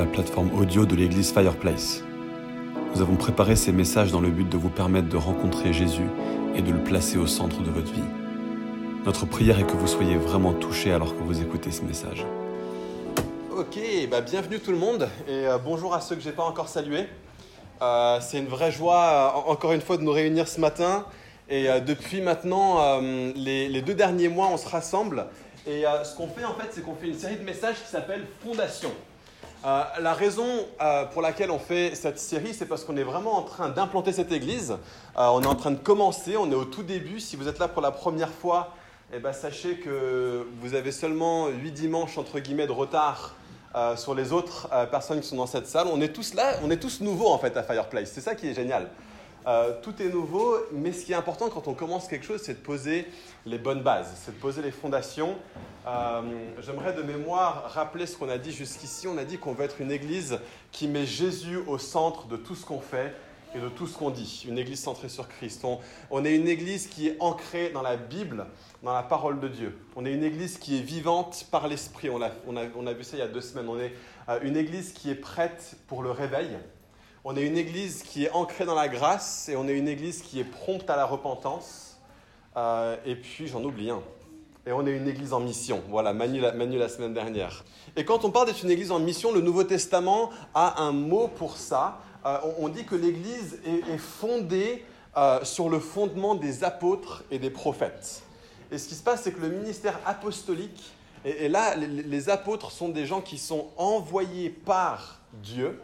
la plateforme audio de l'église Fireplace. Nous avons préparé ces messages dans le but de vous permettre de rencontrer Jésus et de le placer au centre de votre vie. Notre prière est que vous soyez vraiment touchés alors que vous écoutez ce message. Ok, bah bienvenue tout le monde et euh, bonjour à ceux que j'ai pas encore salués. Euh, c'est une vraie joie euh, encore une fois de nous réunir ce matin et depuis maintenant les, deux derniers mois on se rassemble et ce qu'on fait en fait c'est qu'on fait une série de messages qui s'appelle Fondation. Euh, la raison euh, pour laquelle on fait cette série, c'est parce qu'on est vraiment en train d'implanter cette église. Euh, on est en train de commencer, on est au tout début. Si vous êtes là pour la première fois, eh ben, sachez que vous avez seulement 8 dimanches entre guillemets de retard sur les autres personnes qui sont dans cette salle. On est tous là, on est tous nouveaux en fait à Fireplace. C'est ça qui est génial. Euh, tout est nouveau, mais ce qui est important quand on commence quelque chose, c'est de poser les bonnes bases, c'est de poser les fondations. Euh, J'aimerais de mémoire rappeler ce qu'on a dit jusqu'ici. On a dit qu'on veut être une église qui met Jésus au centre de tout ce qu'on fait et de tout ce qu'on dit. Une église centrée sur Christ. On, est une église qui est ancrée dans la Bible, dans la parole de Dieu. On est une église qui est vivante par l'Esprit. On a vu ça il y a deux semaines. On est euh, une église qui est prête pour le réveil. On est une église qui est ancrée dans la grâce et on est une église qui est prompte à la repentance. Euh, et puis j'en oublie un. Et on est une église en mission. Voilà, Manu la, semaine dernière. Et quand on parle d'être une église en mission, le Nouveau Testament a un mot pour ça. Euh, on, dit que l'église est, fondée euh, sur le fondement des apôtres et des prophètes. Et ce qui se passe, c'est que le ministère apostolique, et, là, les apôtres sont des gens qui sont envoyés par Dieu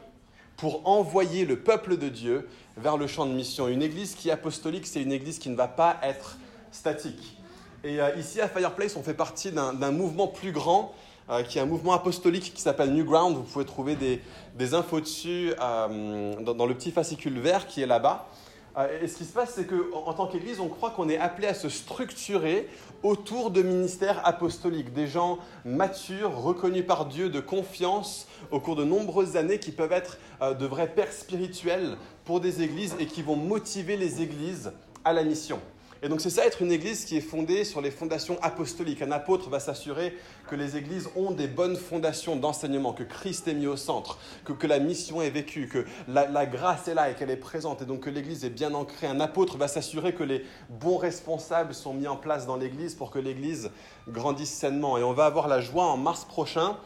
pour envoyer le peuple de Dieu vers le champ de mission. Une église qui est apostolique, c'est une église qui ne va pas être statique. Et euh, ici à Fireplace, on fait partie d'un mouvement plus grand, euh, qui est un mouvement apostolique qui s'appelle New Ground. Vous pouvez trouver des, infos dessus euh, dans, le petit fascicule vert qui est là-bas. Euh, et ce qui se passe, c'est qu'en en tant qu'Église, on croit qu'on est appelé à se structurer autour de ministères apostoliques, des gens matures, reconnus par Dieu, de confiance au cours de nombreuses années, qui peuvent être euh, de vrais pères spirituels pour des églises et qui vont motiver les églises à la mission. Et donc c'est ça être une église qui est fondée sur les fondations apostoliques. Un apôtre va s'assurer que les églises ont des bonnes fondations d'enseignement, que Christ est mis au centre, que, que la mission est vécue, que la, la grâce est là et qu'elle est présente, et donc que l'église est bien ancrée. Un apôtre va s'assurer que les bons responsables sont mis en place dans l'église pour que l'église grandisse sainement. Et on va avoir la joie en mars prochain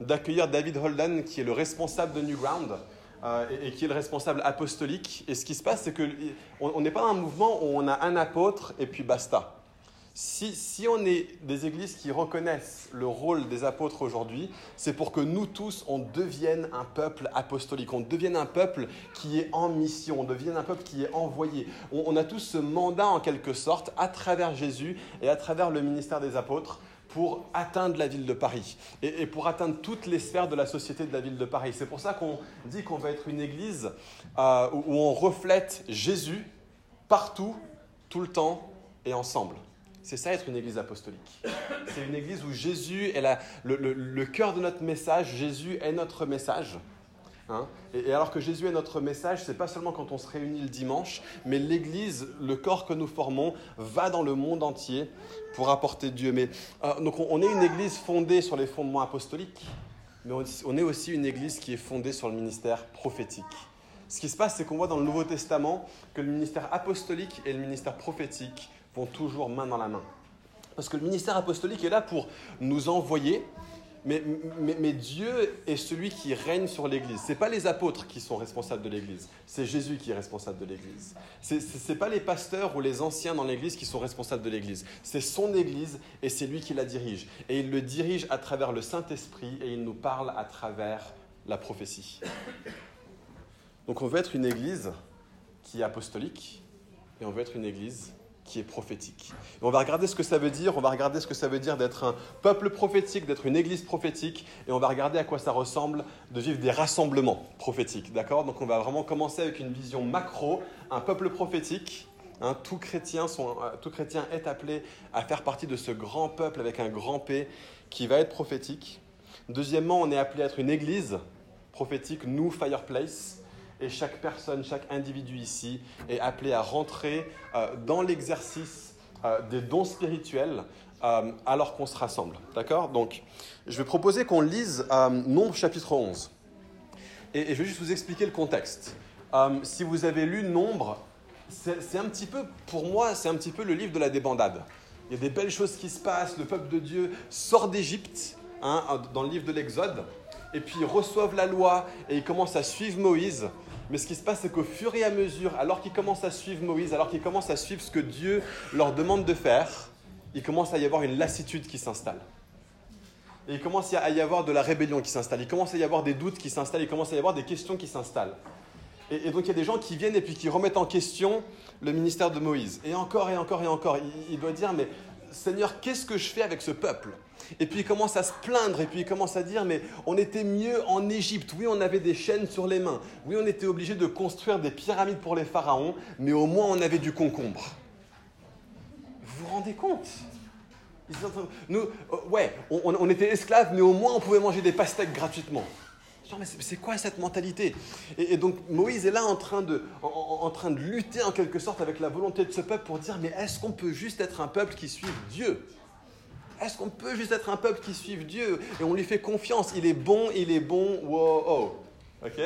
d'accueillir David Holden, qui est le responsable de New Ground. Euh, et, qui est le responsable apostolique. Et ce qui se passe, c'est qu'on n'est pas un mouvement où on a un apôtre et puis basta. Si, si, on est des églises qui reconnaissent le rôle des apôtres aujourd'hui, c'est pour que nous tous, on devienne un peuple apostolique, on devienne un peuple qui est en mission, on devienne un peuple qui est envoyé. On, on a tous ce mandat en quelque sorte à travers Jésus et à travers le ministère des apôtres pour atteindre la ville de Paris et, pour atteindre toutes les sphères de la société de la ville de Paris. C'est pour ça qu'on dit qu'on va être une église euh, où, on reflète Jésus partout, tout le temps et ensemble. C'est ça être une église apostolique. C'est une église où Jésus est le, cœur de notre message, Jésus est notre message. Hein et, alors que Jésus est notre message, c'est pas seulement quand on se réunit le dimanche, mais l'Église, le corps que nous formons, va dans le monde entier pour apporter Dieu. Mais, euh, donc on, est une Église fondée sur les fondements apostoliques, mais on est aussi une Église qui est fondée sur le ministère prophétique. Ce qui se passe, c'est qu'on voit dans le Nouveau Testament que le ministère apostolique et le ministère prophétique vont toujours main dans la main. Parce que le ministère apostolique est là pour nous envoyer, mais, Dieu est celui qui règne sur l'Église. Ce n'est pas les apôtres qui sont responsables de l'Église, c'est Jésus qui est responsable de l'Église. Ce n'est pas les pasteurs ou les anciens dans l'Église qui sont responsables de l'Église. C'est son Église et c'est lui qui la dirige. Et il le dirige à travers le Saint-Esprit et il nous parle à travers la prophétie. Donc on veut être une Église qui est apostolique et on veut être une Église qui est prophétique. Et on va regarder ce que ça veut dire, on va regarder ce que ça veut dire d'être un peuple prophétique, d'être une église prophétique, et on va regarder à quoi ça ressemble de vivre des rassemblements prophétiques. D'accord? Donc on va vraiment commencer avec une vision macro, un peuple prophétique. Hein, tout, chrétien euh, tout chrétien est appelé à faire partie de ce grand peuple avec un grand P qui va être prophétique. Deuxièmement, on est appelé à être une église prophétique, nous, Fireplace et chaque personne, chaque individu ici est appelé à rentrer euh, dans l'exercice euh, des dons spirituels euh, alors qu'on se rassemble. D'accord? Donc, je vais proposer qu'on lise Nombre chapitre 11. Et, je vais juste vous expliquer le contexte. Si vous avez lu Nombre, c'est un petit peu, pour moi, c'est un petit peu le livre de la débandade. Il y a des belles choses qui se passent, le peuple de Dieu sort d'Égypte, hein, dans le livre de l'Exode, et puis ils reçoivent la loi et ils commencent à suivre Moïse. Mais ce qui se passe, c'est qu'au fur et à mesure, alors qu'ils commencent à suivre Moïse, alors qu'ils commencent à suivre ce que Dieu leur demande de faire, il commence à y avoir une lassitude qui s'installe. Et il commence à y avoir de la rébellion qui s'installe, il commence à y avoir des doutes qui s'installent, il commence à y avoir des questions qui s'installent. Et, donc il y a des gens qui viennent et puis qui remettent en question le ministère de Moïse. Et encore et encore et encore, il, doit dire, mais Seigneur, qu'est-ce que je fais avec ce peuple? Et puis il commence à se plaindre, et puis il commence à dire, mais on était mieux en Égypte. Oui, on avait des chaînes sur les mains. Oui, on était obligé de construire des pyramides pour les pharaons, mais au moins on avait du concombre. Vous vous rendez compte? Nous, euh, ouais, on était esclaves, mais au moins on pouvait manger des pastèques gratuitement mais c'est quoi cette mentalité? Et, donc Moïse est là en train, de, en, train de lutter en quelque sorte avec la volonté de ce peuple pour dire, mais est-ce qu'on peut juste être un peuple qui suit Dieu? Est-ce qu'on peut juste être un peuple qui suit Dieu? Et on lui fait confiance, il est bon, il est bon, wow, oh. ok?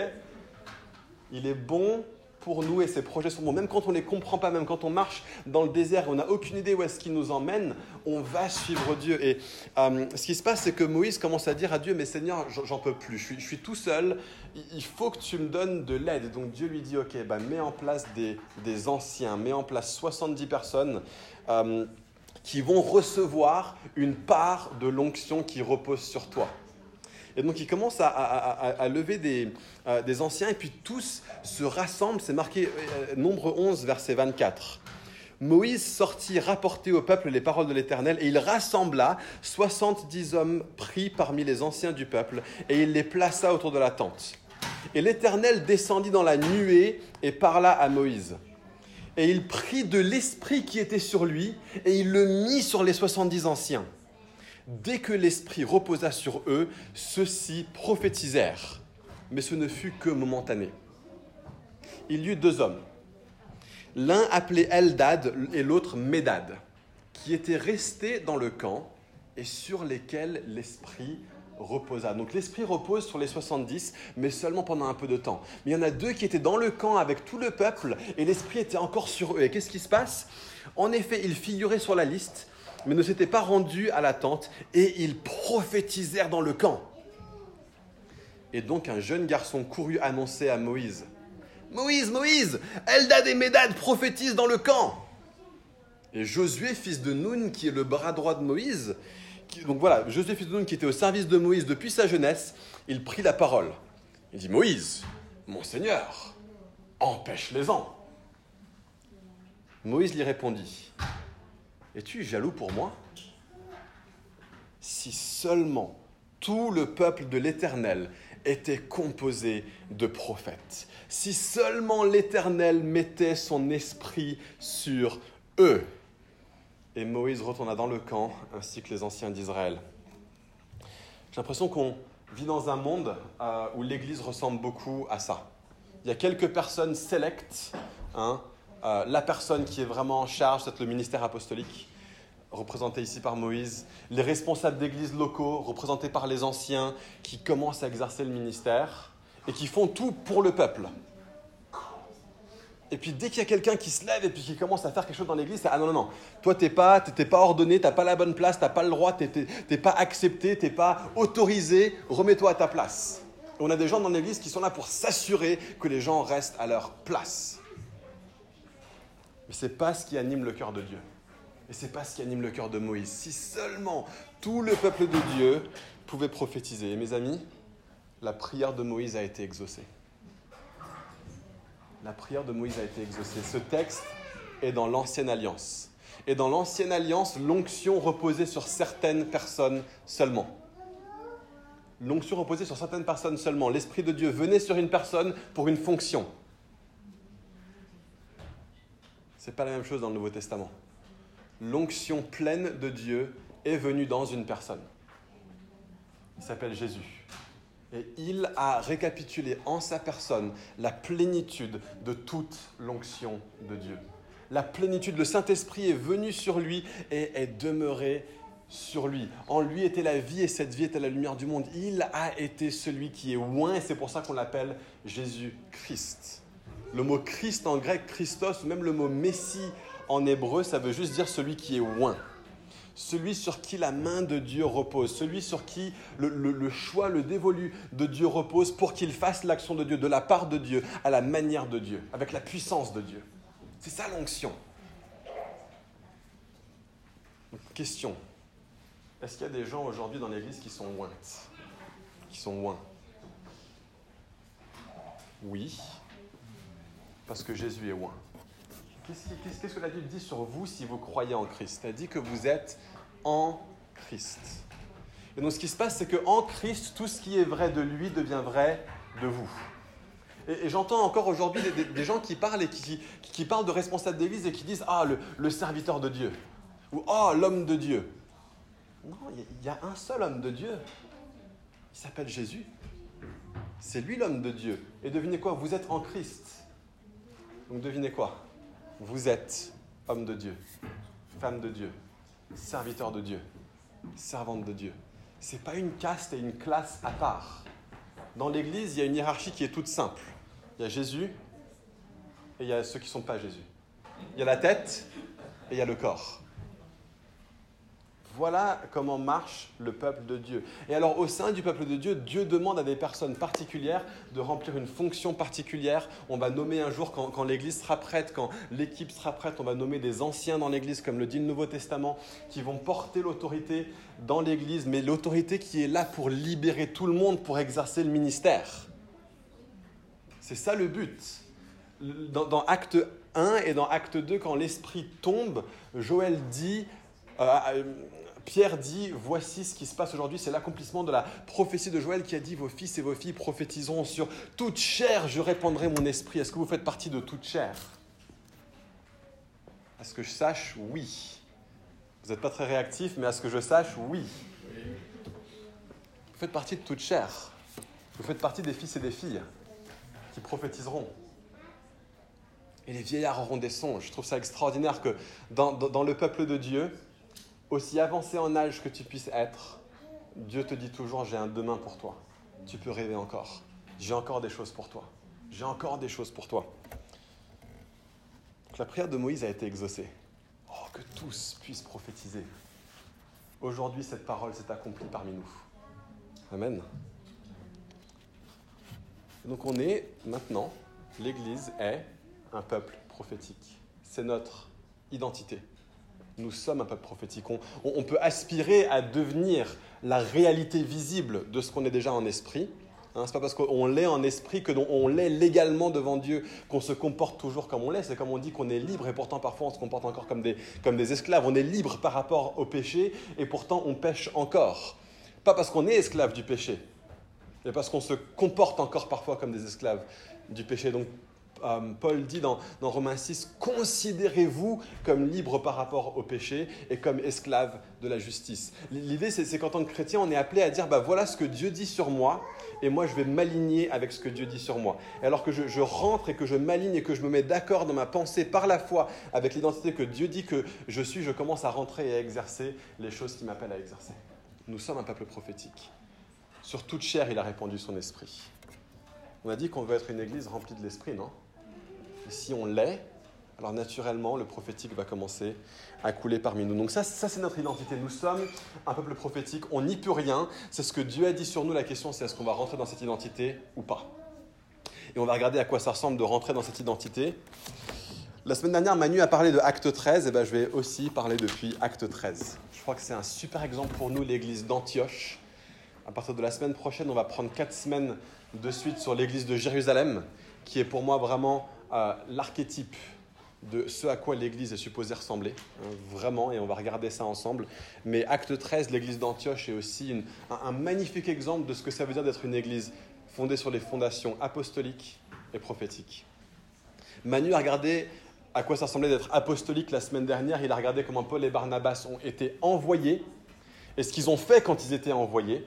Il est bon, pour nous et ses projets sont bons. Même quand on ne les comprend pas, même quand on marche dans le désert et on n'a aucune idée où est-ce qu'il nous emmène, on va suivre Dieu. Et euh, ce qui se passe, c'est que Moïse commence à dire à Dieu, mais Seigneur, j'en peux plus, je suis, tout seul, il faut que tu me donnes de l'aide. Donc Dieu lui dit, ok, bah, mets en place des, anciens, mets en place 70 personnes. Euh, qui vont recevoir une part de l'onction qui repose sur toi. Et donc il commence à, lever euh, des, anciens et puis tous se rassemblent. C'est marqué euh, nombre 11, verset 24. Moïse sortit rapporter au peuple les paroles de l'Éternel et il rassembla 70 hommes pris parmi les anciens du peuple et il les plaça autour de la tente. Et l'Éternel descendit dans la nuée et parla à Moïse. Et il prit de l'esprit qui était sur lui et il le mit sur les 70 anciens. Dès que l'Esprit reposa sur eux, ceux-ci prophétisèrent, mais ce ne fut que momentané. Il y eut deux hommes, l'un appelé Eldad et l'autre Médad, qui étaient restés dans le camp et sur lesquels l'Esprit reposa. Donc l'Esprit repose sur les 70, mais seulement pendant un peu de temps. Mais il y en a deux qui étaient dans le camp avec tout le peuple, et l'Esprit était encore sur eux. Et qu'est-ce qui se passe? En effet, ils figuraient sur la liste, mais ne s'étaient pas rendus à la tente, et ils prophétisèrent dans le camp. Et donc un jeune garçon courut annoncer à Moïse Moïse, Moïse, Eldad et Médad prophétisent dans le camp. Et Josué, fils de Nun, qui est le bras droit de Moïse, donc voilà, Josué, fils de Nun, qui était au service de Moïse depuis sa jeunesse, il prit la parole. Il dit Moïse, mon Seigneur, empêche-les-en. Moïse lui répondit es-tu jaloux pour moi? Si seulement tout le peuple de l'Éternel était composé de prophètes, si seulement l'Éternel mettait son esprit sur eux. Et Moïse retourna dans le camp, ainsi que les anciens d'Israël. J'ai l'impression qu'on vit dans un monde euh, où l'Église ressemble beaucoup à ça. Il y a quelques personnes sélectes hein, euh, la personne qui est vraiment en charge, c'est le ministère apostolique, représenté ici par Moïse, les responsables d'églises locaux, représentés par les anciens, qui commencent à exercer le ministère et qui font tout pour le peuple. Et puis dès qu'il y a quelqu'un qui se lève et puis qui commence à faire quelque chose dans l'église, c'est ah non non non, toi t'es pas, t'es pas ordonné, t'as pas la bonne place, t'as pas le droit, t'es, t'es pas accepté, t'es pas autorisé, remets-toi à ta place. on a des gens dans l'église qui sont là pour s'assurer que les gens restent à leur place. Mais ce n'est pas ce qui anime le cœur de Dieu. Et ce n'est pas ce qui anime le cœur de Moïse. Si seulement tout le peuple de Dieu pouvait prophétiser. Et mes amis, la prière de Moïse a été exaucée. La prière de Moïse a été exaucée. Ce texte est dans l'Ancienne Alliance. Et dans l'Ancienne Alliance, l'onction reposait sur certaines personnes seulement. L'onction reposait sur certaines personnes seulement. L'Esprit de Dieu venait sur une personne pour une fonction. Ce n'est pas la même chose dans le Nouveau Testament. L'onction pleine de Dieu est venue dans une personne. Il s'appelle Jésus. Et il a récapitulé en sa personne la plénitude de toute l'onction de Dieu. La plénitude, le Saint-Esprit est venu sur lui et est demeuré sur lui. En lui était la vie et cette vie était la lumière du monde. Il a été celui qui est loin et c'est pour ça qu'on l'appelle Jésus-Christ. Le mot Christ en grec, Christos, même le mot Messie en hébreu, ça veut juste dire celui qui est loin. Celui sur qui la main de Dieu repose, celui sur qui le, choix, le dévolu de Dieu repose pour qu'il fasse l'action de Dieu de la part de Dieu, à la manière de Dieu, avec la puissance de Dieu. C'est ça l'onction. Question. Est-ce qu'il y a des gens aujourd'hui dans l'Église qui sont Qui sont loin Oui, parce que Jésus est loin. Qu'est-ce que la Bible dit sur vous si vous croyez en Christ? Elle dit que vous êtes en Christ. Et donc ce qui se passe, c'est qu'en Christ, tout ce qui est vrai de lui devient vrai de vous. Et, j'entends encore aujourd'hui des, gens qui parlent, et qui, parlent de responsable d'église et qui disent Ah, le, serviteur de Dieu. Ou Ah, l'homme de Dieu. Non, il y a un seul homme de Dieu. Il s'appelle Jésus. C'est lui l'homme de Dieu. Et devinez quoi? Vous êtes en Christ. Donc devinez quoi? Vous êtes homme de Dieu, femme de Dieu, serviteur de Dieu, servante de Dieu. Ce n'est pas une caste et une classe à part. Dans l'Église, il y a une hiérarchie qui est toute simple. Il y a Jésus et il y a ceux qui ne sont pas Jésus. Il y a la tête et il y a le corps. Voilà comment marche le peuple de Dieu. Et alors au sein du peuple de Dieu, Dieu demande à des personnes particulières de remplir une fonction particulière. On va nommer un jour, quand, l'Église sera prête, quand l'équipe sera prête, on va nommer des anciens dans l'Église, comme le dit le Nouveau Testament, qui vont porter l'autorité dans l'Église, mais l'autorité qui est là pour libérer tout le monde, pour exercer le ministère. C'est ça le but. Dans, dans Acte 1 et dans Acte 2, quand l'Esprit tombe, Joël dit... Euh, Pierre dit, voici ce qui se passe aujourd'hui, c'est l'accomplissement de la prophétie de Joël qui a dit, vos fils et vos filles prophétiseront sur toute chair, je répandrai mon esprit. Est-ce que vous faites partie de toute chair? À ce que je sache, oui. Vous n'êtes pas très réactif, mais à ce que je sache, oui. Vous faites partie de toute chair. Vous faites partie des fils et des filles qui prophétiseront. Et les vieillards auront des songes. Je trouve ça extraordinaire que dans, dans le peuple de Dieu, aussi avancé en âge que tu puisses être, Dieu te dit toujours, j'ai un demain pour toi. Tu peux rêver encore. J'ai encore des choses pour toi. J'ai encore des choses pour toi. la prière de Moïse a été exaucée. Oh, que tous puissent prophétiser. Aujourd'hui, cette parole s'est accomplie parmi nous. Amen. Donc on est maintenant, l'Église est un peuple prophétique. C'est notre identité. Nous sommes un peuple prophétique. On, peut aspirer à devenir la réalité visible de ce qu'on est déjà en esprit. Hein, ce n'est pas parce qu'on l'est en esprit que on l'est légalement devant Dieu qu'on se comporte toujours comme on l'est. C'est comme on dit qu'on est libre et pourtant parfois on se comporte encore comme des, comme des esclaves. On est libre par rapport au péché et pourtant on pêche encore. Pas parce qu'on est esclave du péché, mais parce qu'on se comporte encore parfois comme des esclaves du péché. Donc Paul dit dans, Romains 6, considérez-vous comme libre par rapport au péché et comme esclave de la justice. L'idée, c'est qu'en tant que chrétien, on est appelé à dire, bah, voilà ce que Dieu dit sur moi, et moi, je vais m'aligner avec ce que Dieu dit sur moi. Et alors que je, je rentre et que je m'aligne et que je me mets d'accord dans ma pensée par la foi avec l'identité que Dieu dit que je suis, je commence à rentrer et à exercer les choses qui m'appellent à exercer. Nous sommes un peuple prophétique. Sur toute chair, il a répandu son esprit. On a dit qu'on veut être une église remplie de l'esprit, non? Si on l'est, alors naturellement, le prophétique va commencer à couler parmi nous. Donc ça, ça c'est notre identité. Nous sommes un peuple prophétique, on n'y peut rien. C'est ce que Dieu a dit sur nous. La question, c'est est-ce qu'on va rentrer dans cette identité ou pas? Et on va regarder à quoi ça ressemble de rentrer dans cette identité. La semaine dernière, Manu a parlé de Acte 13, et ben, je vais aussi parler depuis Acte 13. Je crois que c'est un super exemple pour nous, l'église d'Antioche. À partir de la semaine prochaine, on va prendre quatre semaines de suite sur l'église de Jérusalem, qui est pour moi vraiment l'archétype de ce à quoi l'Église est supposée ressembler, hein, vraiment, et on va regarder ça ensemble. Mais acte 13, l'Église d'Antioche est aussi un, magnifique exemple de ce que ça veut dire d'être une Église fondée sur les fondations apostoliques et prophétiques. Manu a regardé à quoi ça ressemblait d'être apostolique la semaine dernière, il a regardé comment Paul et Barnabas ont été envoyés et ce qu'ils ont fait quand ils étaient envoyés.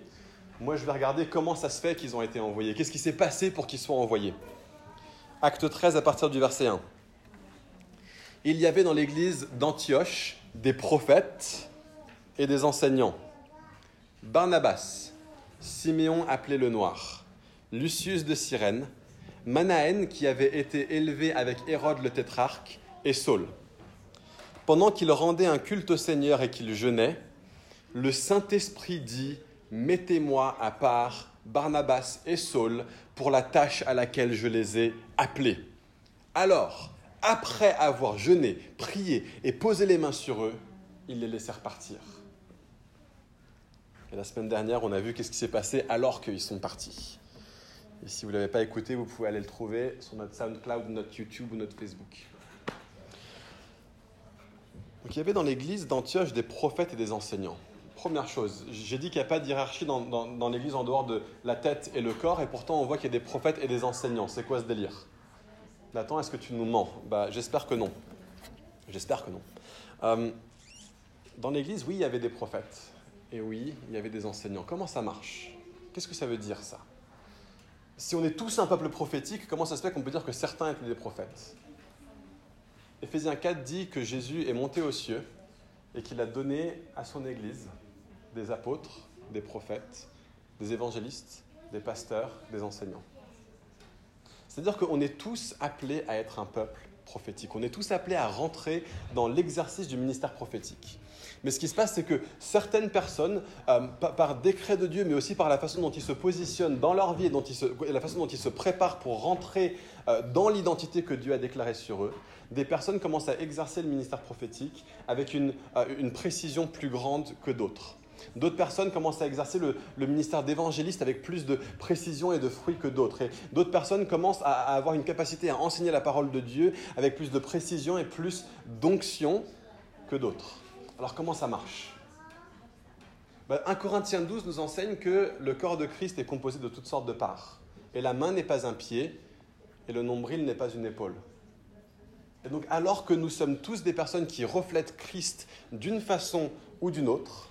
Moi, je vais regarder comment ça se fait qu'ils ont été envoyés, qu'est-ce qui s'est passé pour qu'ils soient envoyés? Acte 13 à partir du verset 1. Il y avait dans l'église d'Antioche des prophètes et des enseignants. Barnabas, Siméon appelé le Noir, Lucius de Cyrène, Manaën qui avait été élevé avec Hérode le tétrarque, et Saul. Pendant qu'il rendait un culte au Seigneur et qu'il jeûnait, le Saint-Esprit dit, Mettez-moi à part Barnabas et Saul pour la tâche à laquelle je les ai appelés. Alors, après avoir jeûné, prié et posé les mains sur eux, ils les laissèrent partir. Et la semaine dernière, on a vu qu'est-ce qui s'est passé alors qu'ils sont partis. Et si vous ne l'avez pas écouté, vous pouvez aller le trouver sur notre SoundCloud, notre YouTube ou notre Facebook. Donc il y avait dans l'église d'Antioche des prophètes et des enseignants. Première chose, j'ai dit qu'il n'y a pas de dans l'église en dehors de la tête et le corps, et pourtant on voit qu'il y a des prophètes et des enseignants. C'est quoi ce délire? Nathan, est-ce que tu nous mens? Bah, J'espère que non. J'espère que non. Euh, dans l'église, oui, il y avait des prophètes. Et oui, il y avait des enseignants. Comment ça marche? Qu'est-ce que ça veut dire ça? Si on est tous un peuple prophétique, comment ça se fait qu'on peut dire que certains étaient des prophètes? Éphésiens 4 dit que Jésus est monté aux cieux et qu'il a donné à son Église des apôtres, des prophètes, des évangélistes, des pasteurs, des enseignants. C'est-à-dire qu'on est tous appelés à être un peuple prophétique. On est tous appelés à rentrer dans l'exercice du ministère prophétique. Mais ce qui se passe, c'est que certaines personnes, euh, par, décret de Dieu, mais aussi par la façon dont ils se positionnent dans leur vie et, dont la façon dont ils se préparent pour rentrer euh, dans l'identité que Dieu a déclarée sur eux, des personnes commencent à exercer le ministère prophétique avec une euh, précision plus grande que d'autres. D'autres personnes commencent à exercer le, ministère d'évangéliste avec plus de précision et de fruits que d'autres. Et d'autres personnes commencent à, avoir une capacité à enseigner la parole de Dieu avec plus de précision et plus d'onction que d'autres. Alors comment ça marche? 1 ben, Corinthiens 12 nous enseigne que le corps de Christ est composé de toutes sortes de parts. Et la main n'est pas un pied, et le nombril n'est pas une épaule. Et donc alors que nous sommes tous des personnes qui reflètent Christ d'une façon ou d'une autre,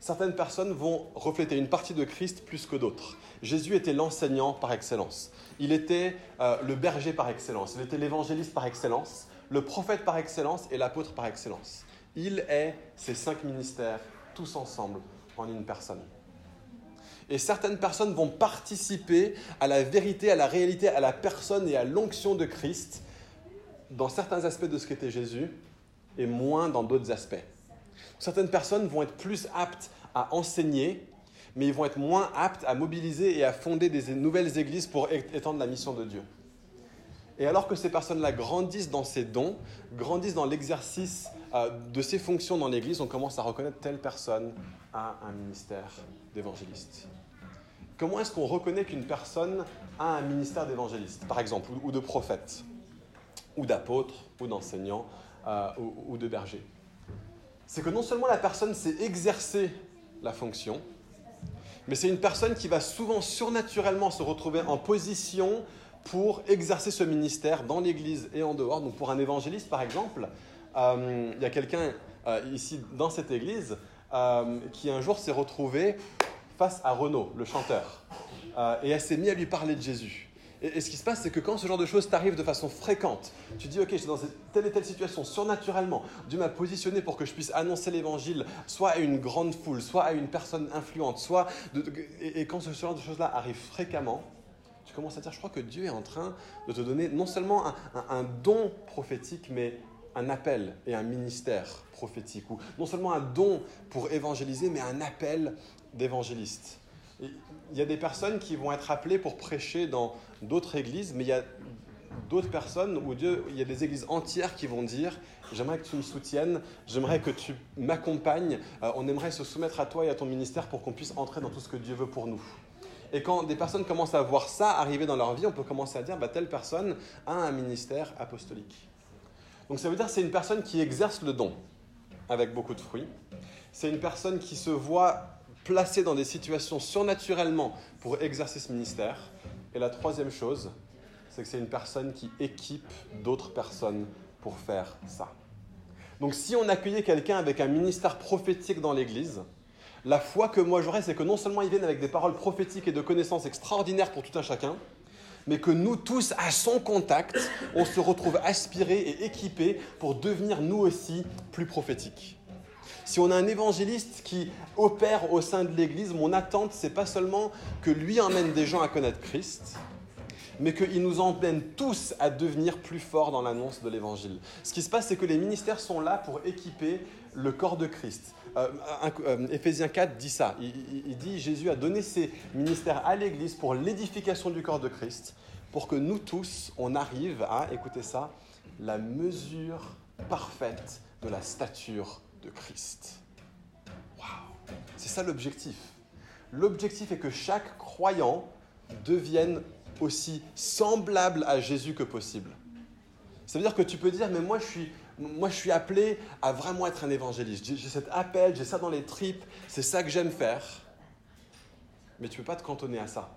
certaines personnes vont refléter une partie de Christ plus que d'autres. Jésus était l'enseignant par excellence. Il était euh, le berger par excellence. Il était l'évangéliste par excellence, le prophète par excellence et l'apôtre par excellence. Il est ces cinq ministères tous ensemble en une personne. Et certaines personnes vont participer à la vérité, à la réalité, à la personne et à l'onction de Christ dans certains aspects de ce qu'était Jésus et moins dans d'autres aspects. Certaines personnes vont être plus aptes à enseigner, mais ils vont être moins aptes à mobiliser et à fonder des nouvelles églises pour étendre la mission de Dieu. Et alors que ces personnes-là grandissent dans ces dons, grandissent dans l'exercice euh, de ces fonctions dans l'Église, on commence à reconnaître telle personne a un ministère d'évangéliste. Comment est-ce qu'on reconnaît qu'une personne a un ministère d'évangéliste, par exemple, ou de prophète, ou d'apôtre, ou d'enseignant, euh, ou de berger? C'est que non seulement la personne sait exercer la fonction, mais c'est une personne qui va souvent surnaturellement se retrouver en position pour exercer ce ministère dans l'Église et en dehors. Donc pour un évangéliste, par exemple, euh, il y a quelqu'un euh, ici dans cette Église euh, qui un jour s'est retrouvé face à Renaud, le chanteur, et elle s'est mise à lui parler de Jésus. Et, ce qui se passe, c'est que quand ce genre de choses t'arrive de façon fréquente, tu dis, ok, je suis dans telle et telle situation, surnaturellement, Dieu m'a positionné pour que je puisse annoncer l'évangile, soit à une grande foule, soit à une personne influente, soit... et, quand ce genre de choses-là arrive fréquemment, tu commences à dire, je crois que Dieu est en train de te donner non seulement un don prophétique, mais un appel et un ministère prophétique, ou non seulement un don pour évangéliser, mais un appel d'évangéliste. Il y a des personnes qui vont être appelées pour prêcher dans d'autres églises, mais il y a d'autres personnes où Dieu, il y a des églises entières qui vont dire J'aimerais que tu me soutiennes, j'aimerais que tu m'accompagnes, euh, on aimerait se soumettre à toi et à ton ministère pour qu'on puisse entrer dans tout ce que Dieu veut pour nous. Et quand des personnes commencent à voir ça arriver dans leur vie, on peut commencer à dire bah, telle personne a un ministère apostolique. Donc ça veut dire c'est une personne qui exerce le don avec beaucoup de fruits. C'est une personne qui se voit placé dans des situations surnaturellement pour exercer ce ministère. Et la troisième chose, c'est que c'est une personne qui équipe d'autres personnes pour faire ça. Donc si on accueillait quelqu'un avec un ministère prophétique dans l'Église, la foi que moi j'aurais, c'est que non seulement ils viennent avec des paroles prophétiques et de connaissances extraordinaires pour tout un chacun, mais que nous tous, à son contact, on se retrouve aspirés et équipés pour devenir nous aussi plus prophétiques. Si on a un évangéliste qui opère au sein de l'Église, mon attente, c'est pas seulement que lui emmène des gens à connaître Christ, mais qu'il nous emmène tous à devenir plus forts dans l'annonce de l'Évangile. Ce qui se passe, c'est que les ministères sont là pour équiper le corps de Christ. Euh, euh, Éphésiens 4 dit ça. il dit Jésus a donné ses ministères à l'Église pour l'édification du corps de Christ, pour que nous tous, on arrive à, écoutez ça, la mesure parfaite de la stature Christ. C'est ça l'objectif. L'objectif est que chaque croyant devienne aussi semblable à Jésus que possible. Ça veut dire que tu peux dire, mais moi je suis, moi, je suis appelé à vraiment être un évangéliste. J'ai cet appel, j'ai ça dans les tripes, c'est ça que j'aime faire. Mais tu ne peux pas te cantonner à ça.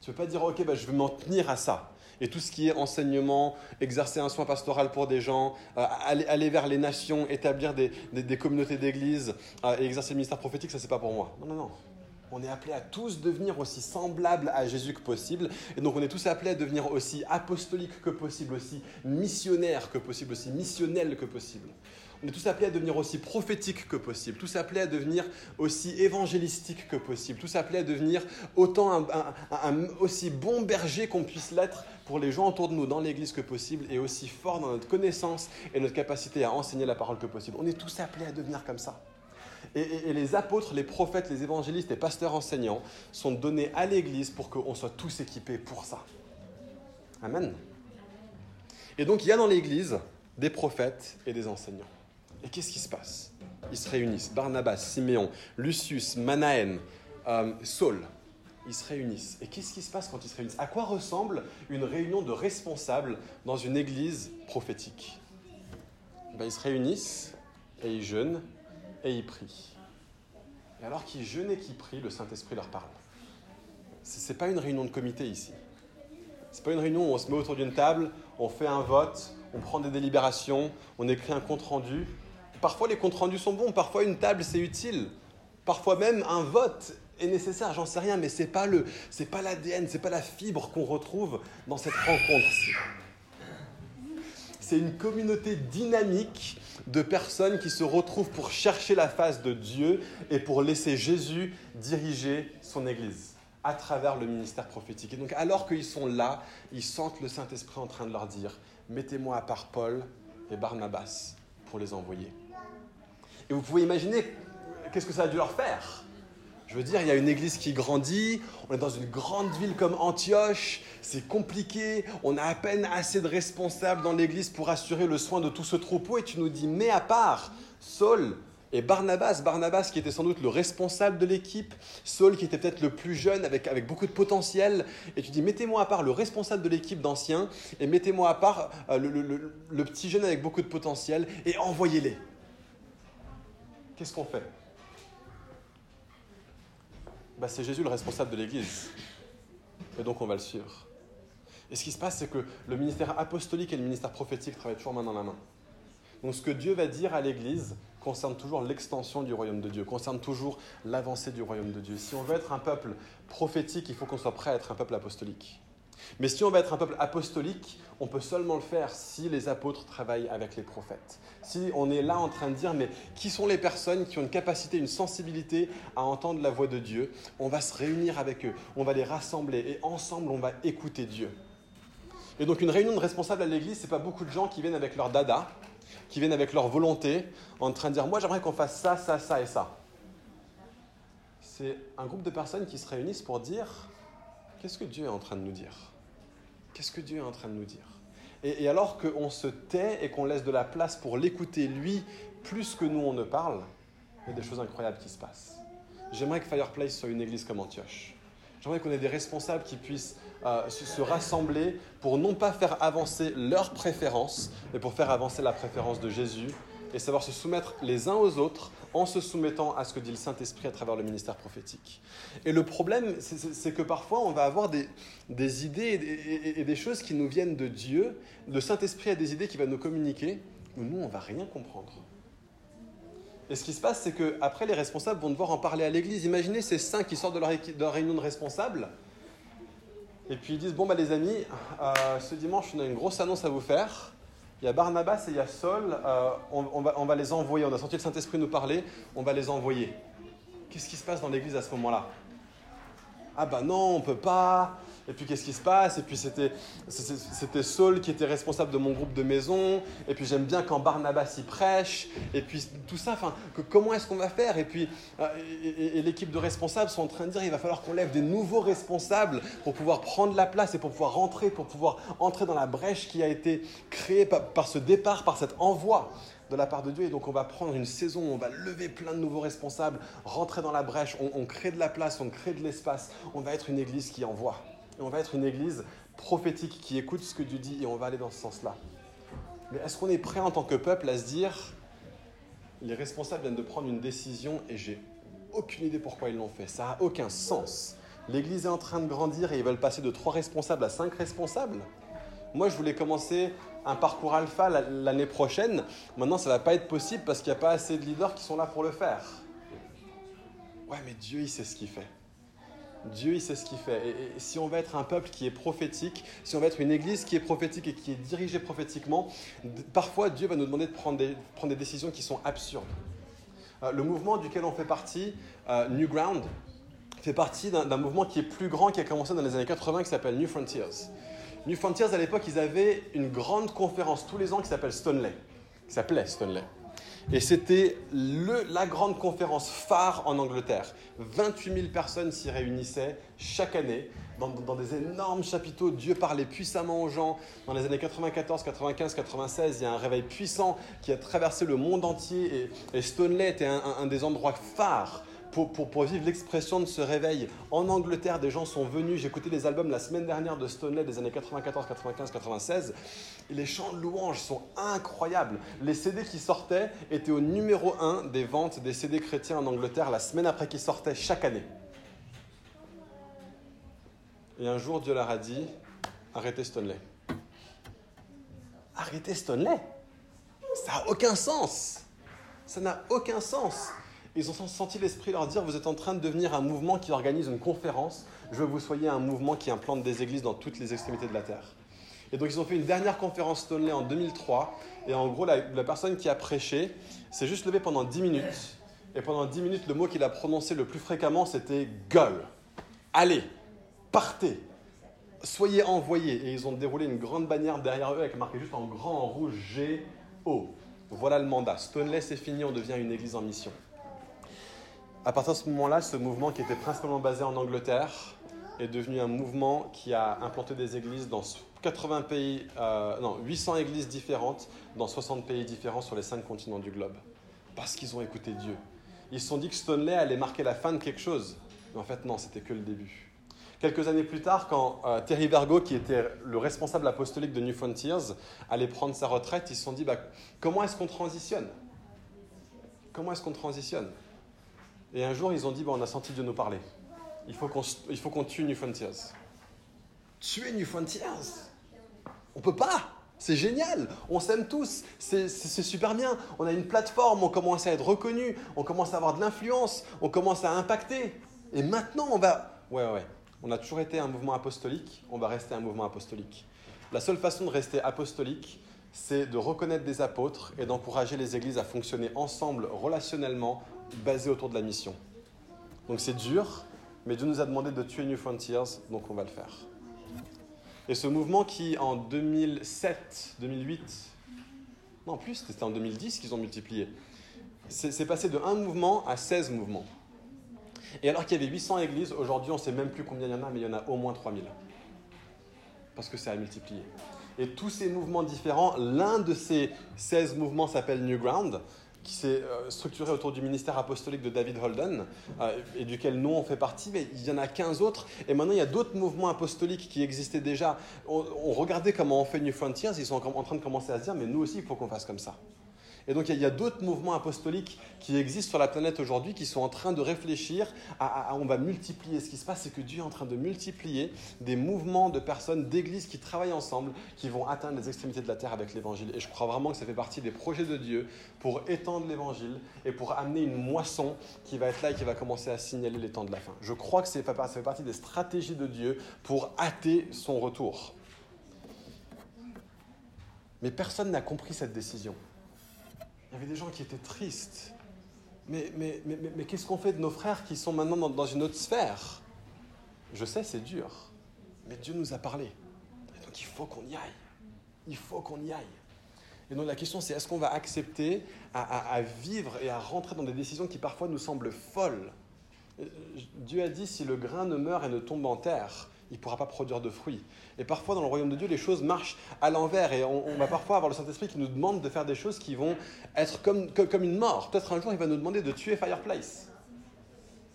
Tu ne peux pas dire, ok, bah, je vais m'en tenir à ça. Et tout ce qui est enseignement, exercer un soin pastoral pour des gens, euh, aller, vers les nations, établir des, communautés d'église euh, et exercer le ministère prophétique, ça, c'est pas pour moi. Non, non, non. On est appelé à tous devenir aussi semblables à Jésus que possible. Et donc, on est tous appelés à devenir aussi apostoliques que possible, aussi missionnaires que possible, aussi missionnels que possible. On est tous appelés à devenir aussi prophétiques que possible, tous appelés à devenir aussi évangélistiques que possible, tous appelés à devenir autant un, aussi bon berger qu'on puisse l'être pour les gens autour de nous dans l'Église que possible et aussi fort dans notre connaissance et notre capacité à enseigner la parole que possible. On est tous appelés à devenir comme ça. Et, les apôtres, les prophètes, les évangélistes et pasteurs enseignants sont donnés à l'Église pour qu'on soit tous équipés pour ça. Amen. Et donc il y a dans l'Église des prophètes et des enseignants. Et qu'est-ce qui se passe? Ils se réunissent. Barnabas, Siméon, Lucius, Manaen, euh, Saul. Ils se réunissent. Et qu'est-ce qui se passe quand ils se réunissent? À quoi ressemble une réunion de responsables dans une église prophétique? Ben, Ils se réunissent et ils jeûnent et ils prient. Et alors qu'ils jeûnent et qu'ils prient, le Saint-Esprit leur parle. Ce n'est pas une réunion de comité ici. Ce n'est pas une réunion où on se met autour d'une table, on fait un vote, on prend des délibérations, on écrit un compte rendu Parfois les comptes rendus sont bons, parfois une table c'est utile, parfois même un vote est nécessaire, j'en sais rien, mais c'est pas le, c'est pas l'ADN, c'est pas la fibre qu'on retrouve dans cette rencontre. C'est une communauté dynamique de personnes qui se retrouvent pour chercher la face de Dieu et pour laisser Jésus diriger son Église à travers le ministère prophétique. Et donc alors qu'ils sont là, ils sentent le Saint-Esprit en train de leur dire, mettez-moi à part Paul et Barnabas pour les envoyer. Et vous pouvez imaginer qu'est-ce que ça a dû leur faire. Je veux dire, il y a une église qui grandit, on est dans une grande ville comme Antioche, c'est compliqué, on a à peine assez de responsables dans l'église pour assurer le soin de tout ce troupeau, et tu nous dis, mais à part Saul et Barnabas, Barnabas qui était sans doute le responsable de l'équipe, Saul qui était peut-être le plus jeune avec, avec beaucoup de potentiel, et tu dis, mettez-moi à part le responsable de l'équipe d'anciens, et mettez-moi à part euh, le petit jeune avec beaucoup de potentiel, et envoyez-les qu'est-ce qu'on fait? Bah, C'est Jésus le responsable de l'Église. Et donc on va le suivre. Et ce qui se passe, c'est que le ministère apostolique et le ministère prophétique travaillent toujours main dans la main. Donc ce que Dieu va dire à l'Église concerne toujours l'extension du royaume de Dieu, concerne toujours l'avancée du royaume de Dieu. Si on veut être un peuple prophétique, il faut qu'on soit prêt à être un peuple apostolique. Mais si on veut être un peuple apostolique, on peut seulement le faire si les apôtres travaillent avec les prophètes. Si on est là en train de dire, mais qui sont les personnes qui ont une capacité, une sensibilité à entendre la voix de Dieu? On va se réunir avec eux, on va les rassembler et ensemble on va écouter Dieu. Et donc une réunion de responsables à l'église, ce n'est pas beaucoup de gens qui viennent avec leur dada, qui viennent avec leur volonté, en train de dire, moi j'aimerais qu'on fasse ça, ça, ça et ça. C'est un groupe de personnes qui se réunissent pour dire, qu'est-ce que Dieu est en train de nous dire? Qu'est-ce que Dieu est en train de nous dire? Et, alors qu'on se tait et qu'on laisse de la place pour l'écouter lui plus que nous on ne parle, il y a des choses incroyables qui se passent. J'aimerais que Fireplace soit une église comme Antioche. J'aimerais qu'on ait des responsables qui puissent euh, se, rassembler pour non pas faire avancer leurs préférences, mais pour faire avancer la préférence de Jésus et savoir se soumettre les uns aux autres en se soumettant à ce que dit le Saint-Esprit à travers le ministère prophétique. Et le problème, c'est que parfois on va avoir des, idées et des, choses qui nous viennent de Dieu, le Saint-Esprit a des idées qui va nous communiquer, où nous on va rien comprendre. Et ce qui se passe, c'est qu'après, les responsables vont devoir en parler à l'église. Imaginez ces saints qui sortent de leur, réunion de responsables, et puis ils disent Bon, bah, les amis, euh, ce dimanche, on a une grosse annonce à vous faire. Il y a Barnabas et il y a Saul. Euh, on, va, les envoyer. On a senti le Saint-Esprit nous parler. On va les envoyer. Qu'est-ce qui se passe dans l'église à ce moment-là? Ah bah non, on peut pas. Et puis qu'est-ce qui se passe? Et puis c'était, c'était Saul qui était responsable de mon groupe de maison. Et puis j'aime bien quand Barnabas y prêche. Et puis tout ça, enfin, comment est-ce qu'on va faire? Et puis euh, l'équipe de responsables sont en train de dire il va falloir qu'on lève des nouveaux responsables pour pouvoir prendre la place et pour pouvoir rentrer, pour pouvoir entrer dans la brèche qui a été créée par, ce départ, par cet envoi de la part de Dieu. Et donc on va prendre une saison on va lever plein de nouveaux responsables, rentrer dans la brèche, on, on crée de la place, on crée de l'espace. On va être une église qui envoie. On va être une église prophétique qui écoute ce que Dieu dit et on va aller dans ce sens-là. Mais est-ce qu'on est prêt en tant que peuple à se dire, les responsables viennent de prendre une décision et j'ai aucune idée pourquoi ils l'ont fait. Ça n'a aucun sens. L'Église est en train de grandir et ils veulent passer de trois responsables à cinq responsables. Moi, je voulais commencer un parcours alpha l'année prochaine. Maintenant, ça ne va pas être possible parce qu'il n'y a pas assez de leaders qui sont là pour le faire. Ouais, mais Dieu, il sait ce qu'il fait. Dieu, il sait ce qu'il fait. Et, si on veut être un peuple qui est prophétique, si on veut être une église qui est prophétique et qui est dirigée prophétiquement, parfois Dieu va nous demander de prendre des, prendre des décisions qui sont absurdes. Euh, le mouvement duquel on fait partie, euh, New Ground, fait partie d'un mouvement qui est plus grand, qui a commencé dans les années 80, qui s'appelle New Frontiers. New Frontiers, à l'époque, ils avaient une grande conférence tous les ans qui s'appelle Stoneley, qui s'appelait Stoneley. Et c'était la grande conférence phare en Angleterre. 28 000 personnes s'y réunissaient chaque année dans, des énormes chapiteaux. Dieu parlait puissamment aux gens. Dans les années 94, 95, 96, il y a un réveil puissant qui a traversé le monde entier. Et, Stoneley était un des endroits phares pour, vivre l'expression de ce réveil. En Angleterre, des gens sont venus. Écouté les albums la semaine dernière de Stoneley des années 94, 95, 96. Et les chants de louanges sont incroyables. Les CD qui sortaient étaient au numéro 1 des ventes des CD chrétiens en Angleterre la semaine après qu'ils sortaient chaque année. Et un jour, Dieu leur a dit arrêtez Stoneley. Arrêtez Stoneley Ça n'a aucun sens. Ça n'a aucun sens. Ils ont senti l'esprit leur dire, vous êtes en train de devenir un mouvement qui organise une conférence, je veux que vous soyez un mouvement qui implante des églises dans toutes les extrémités de la terre. Et donc ils ont fait une dernière conférence Stoneley en 2003, et en gros la, personne qui a prêché s'est juste levée pendant 10 minutes, et pendant 10 minutes le mot qu'il a prononcé le plus fréquemment c'était gueule. Allez, partez, soyez envoyés. Et ils ont déroulé une grande bannière derrière eux avec marqué juste en grand en rouge G-O. Voilà le mandat. Stoneley c'est fini, on devient une église en mission à partir de ce moment-là, ce mouvement qui était principalement basé en Angleterre est devenu un mouvement qui a implanté des églises dans 80 pays, euh, non, 800 églises différentes dans 60 pays différents sur les 5 continents du globe. Parce qu'ils ont écouté Dieu. Ils se sont dit que Stoneley allait marquer la fin de quelque chose. Mais en fait, non, c'était que le début. Quelques années plus tard, quand euh, Terry Vergo, qui était le responsable apostolique de New Frontiers, allait prendre sa retraite, ils se sont dit bah, comment est-ce qu'on transitionne? Comment est-ce qu'on transitionne? Et un jour, ils ont dit, bon, on a senti Dieu nous parler. Il faut qu'on tue New Frontiers. Tuer New Frontiers? On peut pas c'est génial, on s'aime tous, c'est super bien. On a une plateforme, on commence à être reconnu, on commence à avoir de l'influence, on commence à impacter. Et maintenant, on va. Ouais, ouais, on a toujours été un mouvement apostolique, on va rester un mouvement apostolique. La seule façon de rester apostolique, c'est de reconnaître des apôtres et d'encourager les églises à fonctionner ensemble relationnellement basé autour de la mission. Donc c'est dur, mais Dieu nous a demandé de tuer New Frontiers, donc on va le faire. Et ce mouvement qui, en 2007, 2008, non plus, c'était en 2010 qu'ils ont multiplié, c'est passé de un mouvement à 16 mouvements. Et alors qu'il y avait 800 églises, aujourd'hui on ne sait même plus combien il y en a, mais il y en a au moins 3000. Parce que ça a multiplié. Et tous ces mouvements différents, l'un de ces 16 mouvements s'appelle New Ground, qui s'est euh, structuré autour du ministère apostolique de David Holden, euh, et duquel nous on fait partie, mais il y en a 15 autres. Et maintenant, il y a d'autres mouvements apostoliques qui existaient déjà. On, on regardait comment on fait New Frontiers, ils sont en train de commencer à se dire, mais nous aussi, il faut qu'on fasse comme ça. Et donc il y a, d'autres mouvements apostoliques qui existent sur la planète aujourd'hui qui sont en train de réfléchir à, on va multiplier. Ce qui se passe, c'est que Dieu est en train de multiplier des mouvements de personnes, d'églises qui travaillent ensemble, qui vont atteindre les extrémités de la terre avec l'évangile. Et je crois vraiment que ça fait partie des projets de Dieu pour étendre l'évangile et pour amener une moisson qui va être là et qui va commencer à signaler les temps de la fin. Je crois que ça fait partie des stratégies de Dieu pour hâter son retour. Mais personne n'a compris cette décision. Il y avait des gens qui étaient tristes. Mais, mais, mais, mais, qu'est-ce qu'on fait de nos frères qui sont maintenant dans, une autre sphère? Je sais, c'est dur. Mais Dieu nous a parlé. donc il faut qu'on y aille. Il faut qu'on y aille. Et donc la question c'est est-ce qu'on va accepter à, vivre et à rentrer dans des décisions qui parfois nous semblent folles? Dieu a dit si le grain ne meurt et ne tombe en terre, il ne pourra pas produire de fruits. Et parfois, dans le royaume de Dieu, les choses marchent à l'envers. Et on, va parfois avoir le Saint-Esprit qui nous demande de faire des choses qui vont être comme, comme, une mort. Peut-être un jour, il va nous demander de tuer Fireplace.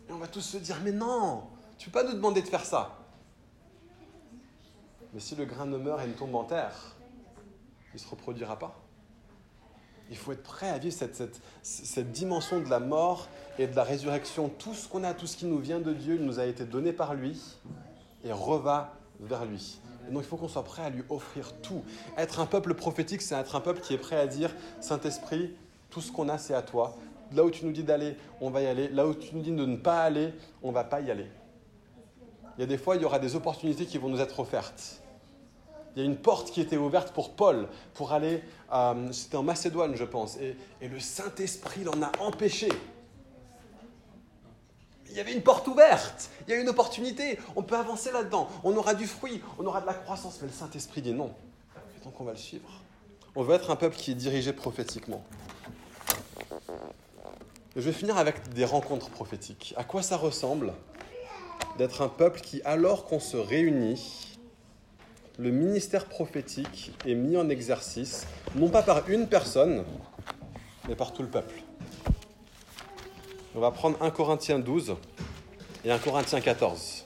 Et on va tous se dire, mais non, tu ne peux pas nous demander de faire ça. Mais si le grain ne meurt et ne tombe en terre, il ne se reproduira pas. Il faut être prêt à vivre cette, cette, cette, dimension de la mort et de la résurrection. Tout ce qu'on a, tout ce qui nous vient de Dieu, il nous a été donné par lui et reva vers lui. Donc il faut qu'on soit prêt à lui offrir tout. Être un peuple prophétique, c'est être un peuple qui est prêt à dire Saint-Esprit, tout ce qu'on a, c'est à toi. Là où tu nous dis d'aller, on va y aller. Là où tu nous dis de ne pas aller, on ne va pas y aller. Il y a des fois, il y aura des opportunités qui vont nous être offertes. Il y a une porte qui était ouverte pour Paul, pour aller, euh, c'était en Macédoine, je pense, et le Saint-Esprit l'en a empêché. Il y avait une porte ouverte, il y a une opportunité, on peut avancer là-dedans, on aura du fruit, on aura de la croissance, mais le Saint-Esprit dit non. Donc on va le suivre. On veut être un peuple qui est dirigé prophétiquement. je vais finir avec des rencontres prophétiques. À quoi ça ressemble d'être un peuple qui, alors qu'on se réunit, le ministère prophétique est mis en exercice, non pas par une personne, mais par tout le peuple? On va prendre 1 Corinthiens 12 et 1 Corinthiens 14.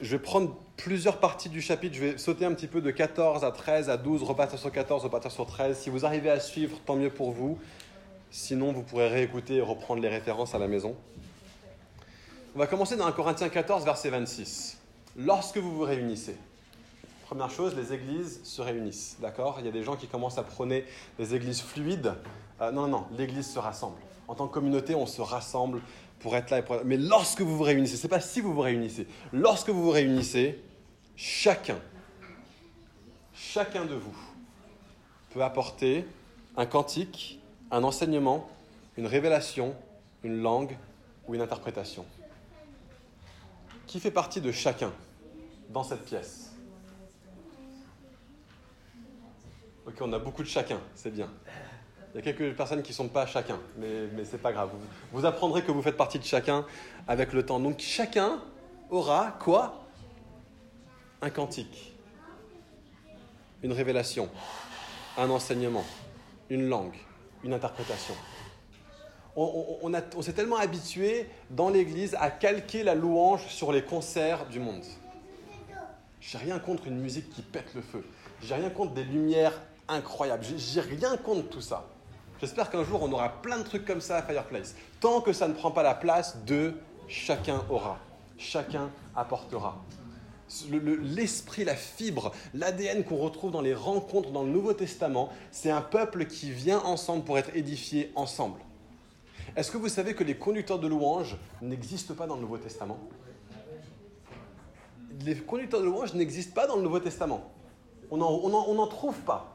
Je vais prendre plusieurs parties du chapitre. Je vais sauter un petit peu de 14 à 13 à 12, repartir sur 14, repartir sur 13. Si vous arrivez à suivre, tant mieux pour vous. Sinon, vous pourrez réécouter et reprendre les références à la maison. On va commencer dans 1 Corinthiens 14, verset 26. Lorsque vous vous réunissez. Première chose, les églises se réunissent, d'accord? Il y a des gens qui commencent à prôner des églises fluides. Euh, non, non, l'église se rassemble. En tant que communauté, on se rassemble pour être là. Et pour... Mais lorsque vous vous réunissez, ce n'est pas si vous vous réunissez. Lorsque vous vous réunissez, chacun, chacun de vous peut apporter un cantique, un enseignement, une révélation, une langue ou une interprétation. Qui fait partie de chacun dans cette pièce? Ok, on a beaucoup de chacun, c'est bien. Il y a quelques personnes qui ne sont pas chacun, mais, mais ce n'est pas grave. Vous, vous, apprendrez que vous faites partie de chacun avec le temps. Donc chacun aura quoi? Un cantique, une révélation, un enseignement, une langue, une interprétation. On, on, on s'est tellement habitué dans l'Église à calquer la louange sur les concerts du monde. J'ai rien contre une musique qui pète le feu. J'ai rien contre des lumières incroyable. J'ai rien contre tout ça. J'espère qu'un jour on aura plein de trucs comme ça à Fireplace. Tant que ça ne prend pas la place de chacun aura, chacun apportera. L'esprit, la fibre, l'ADN qu'on retrouve dans les rencontres dans le Nouveau Testament, c'est un peuple qui vient ensemble pour être édifié ensemble. Est-ce que vous savez que les conducteurs de louanges n'existent pas dans le Nouveau Testament? Les conducteurs de louanges n'existent pas dans le Nouveau Testament. On n'en trouve pas.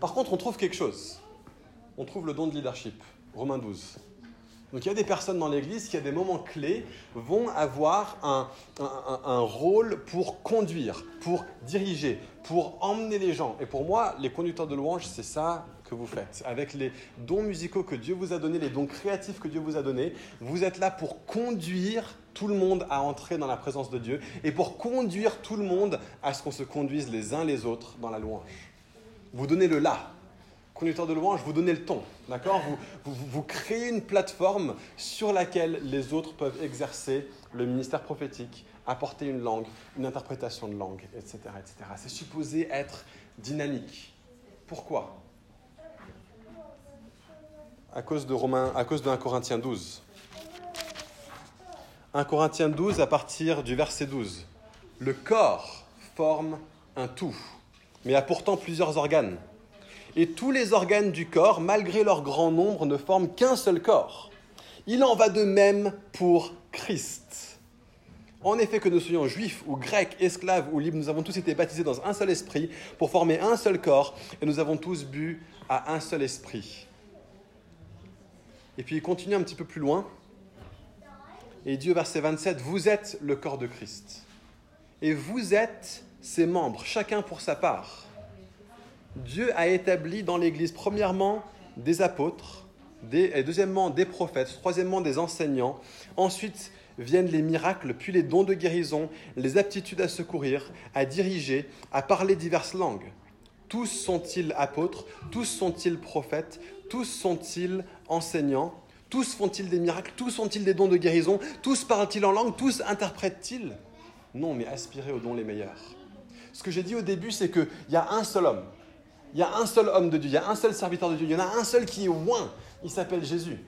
Par contre, on trouve quelque chose. On trouve le don de leadership, Romains 12. Donc il y a des personnes dans l'Église qui, à des moments clés, vont avoir un, rôle pour conduire, pour diriger, pour emmener les gens. Et pour moi, les conducteurs de louanges, c'est ça que vous faites. Avec les dons musicaux que Dieu vous a donnés, les dons créatifs que Dieu vous a donnés, vous êtes là pour conduire tout le monde à entrer dans la présence de Dieu et pour conduire tout le monde à ce qu'on se conduise les uns les autres dans la louange. Vous donnez le là. Conducteur de louange, vous donnez le ton. D'accord? Vous, vous, créez une plateforme sur laquelle les autres peuvent exercer le ministère prophétique, apporter une langue, une interprétation de langue, etc. etc. C'est supposé être dynamique. Pourquoi? À cause de Romains, à cause de 1 Corinthiens 12. 1 Corinthiens 12 à partir du verset 12. Le corps forme un tout mais a pourtant plusieurs organes. Et tous les organes du corps, malgré leur grand nombre, ne forment qu'un seul corps. Il en va de même pour Christ. En effet, que nous soyons juifs ou grecs, esclaves ou libres, nous avons tous été baptisés dans un seul esprit pour former un seul corps et nous avons tous bu à un seul esprit. Et puis il continue un petit peu plus loin. Et Dieu, verset 27, vous êtes le corps de Christ. Et vous êtes ses membres, chacun pour sa part. Dieu a établi dans l'Église, premièrement, des apôtres, et deuxièmement, des prophètes, troisièmement, des enseignants. Ensuite viennent les miracles, puis les dons de guérison, les aptitudes à secourir, à diriger, à parler diverses langues. Tous sont-ils apôtres Tous sont-ils prophètes Tous sont-ils enseignants Tous font-ils des miracles Tous ont-ils des dons de guérison Tous parlent-ils en langue Tous interprètent-ils? Non, mais aspirez aux dons les meilleurs. Ce que j'ai dit au début, c'est qu'il y a un seul homme. Il y a un seul homme de Dieu, il y a un seul serviteur de Dieu, il y en a un seul qui est oint, il s'appelle Jésus.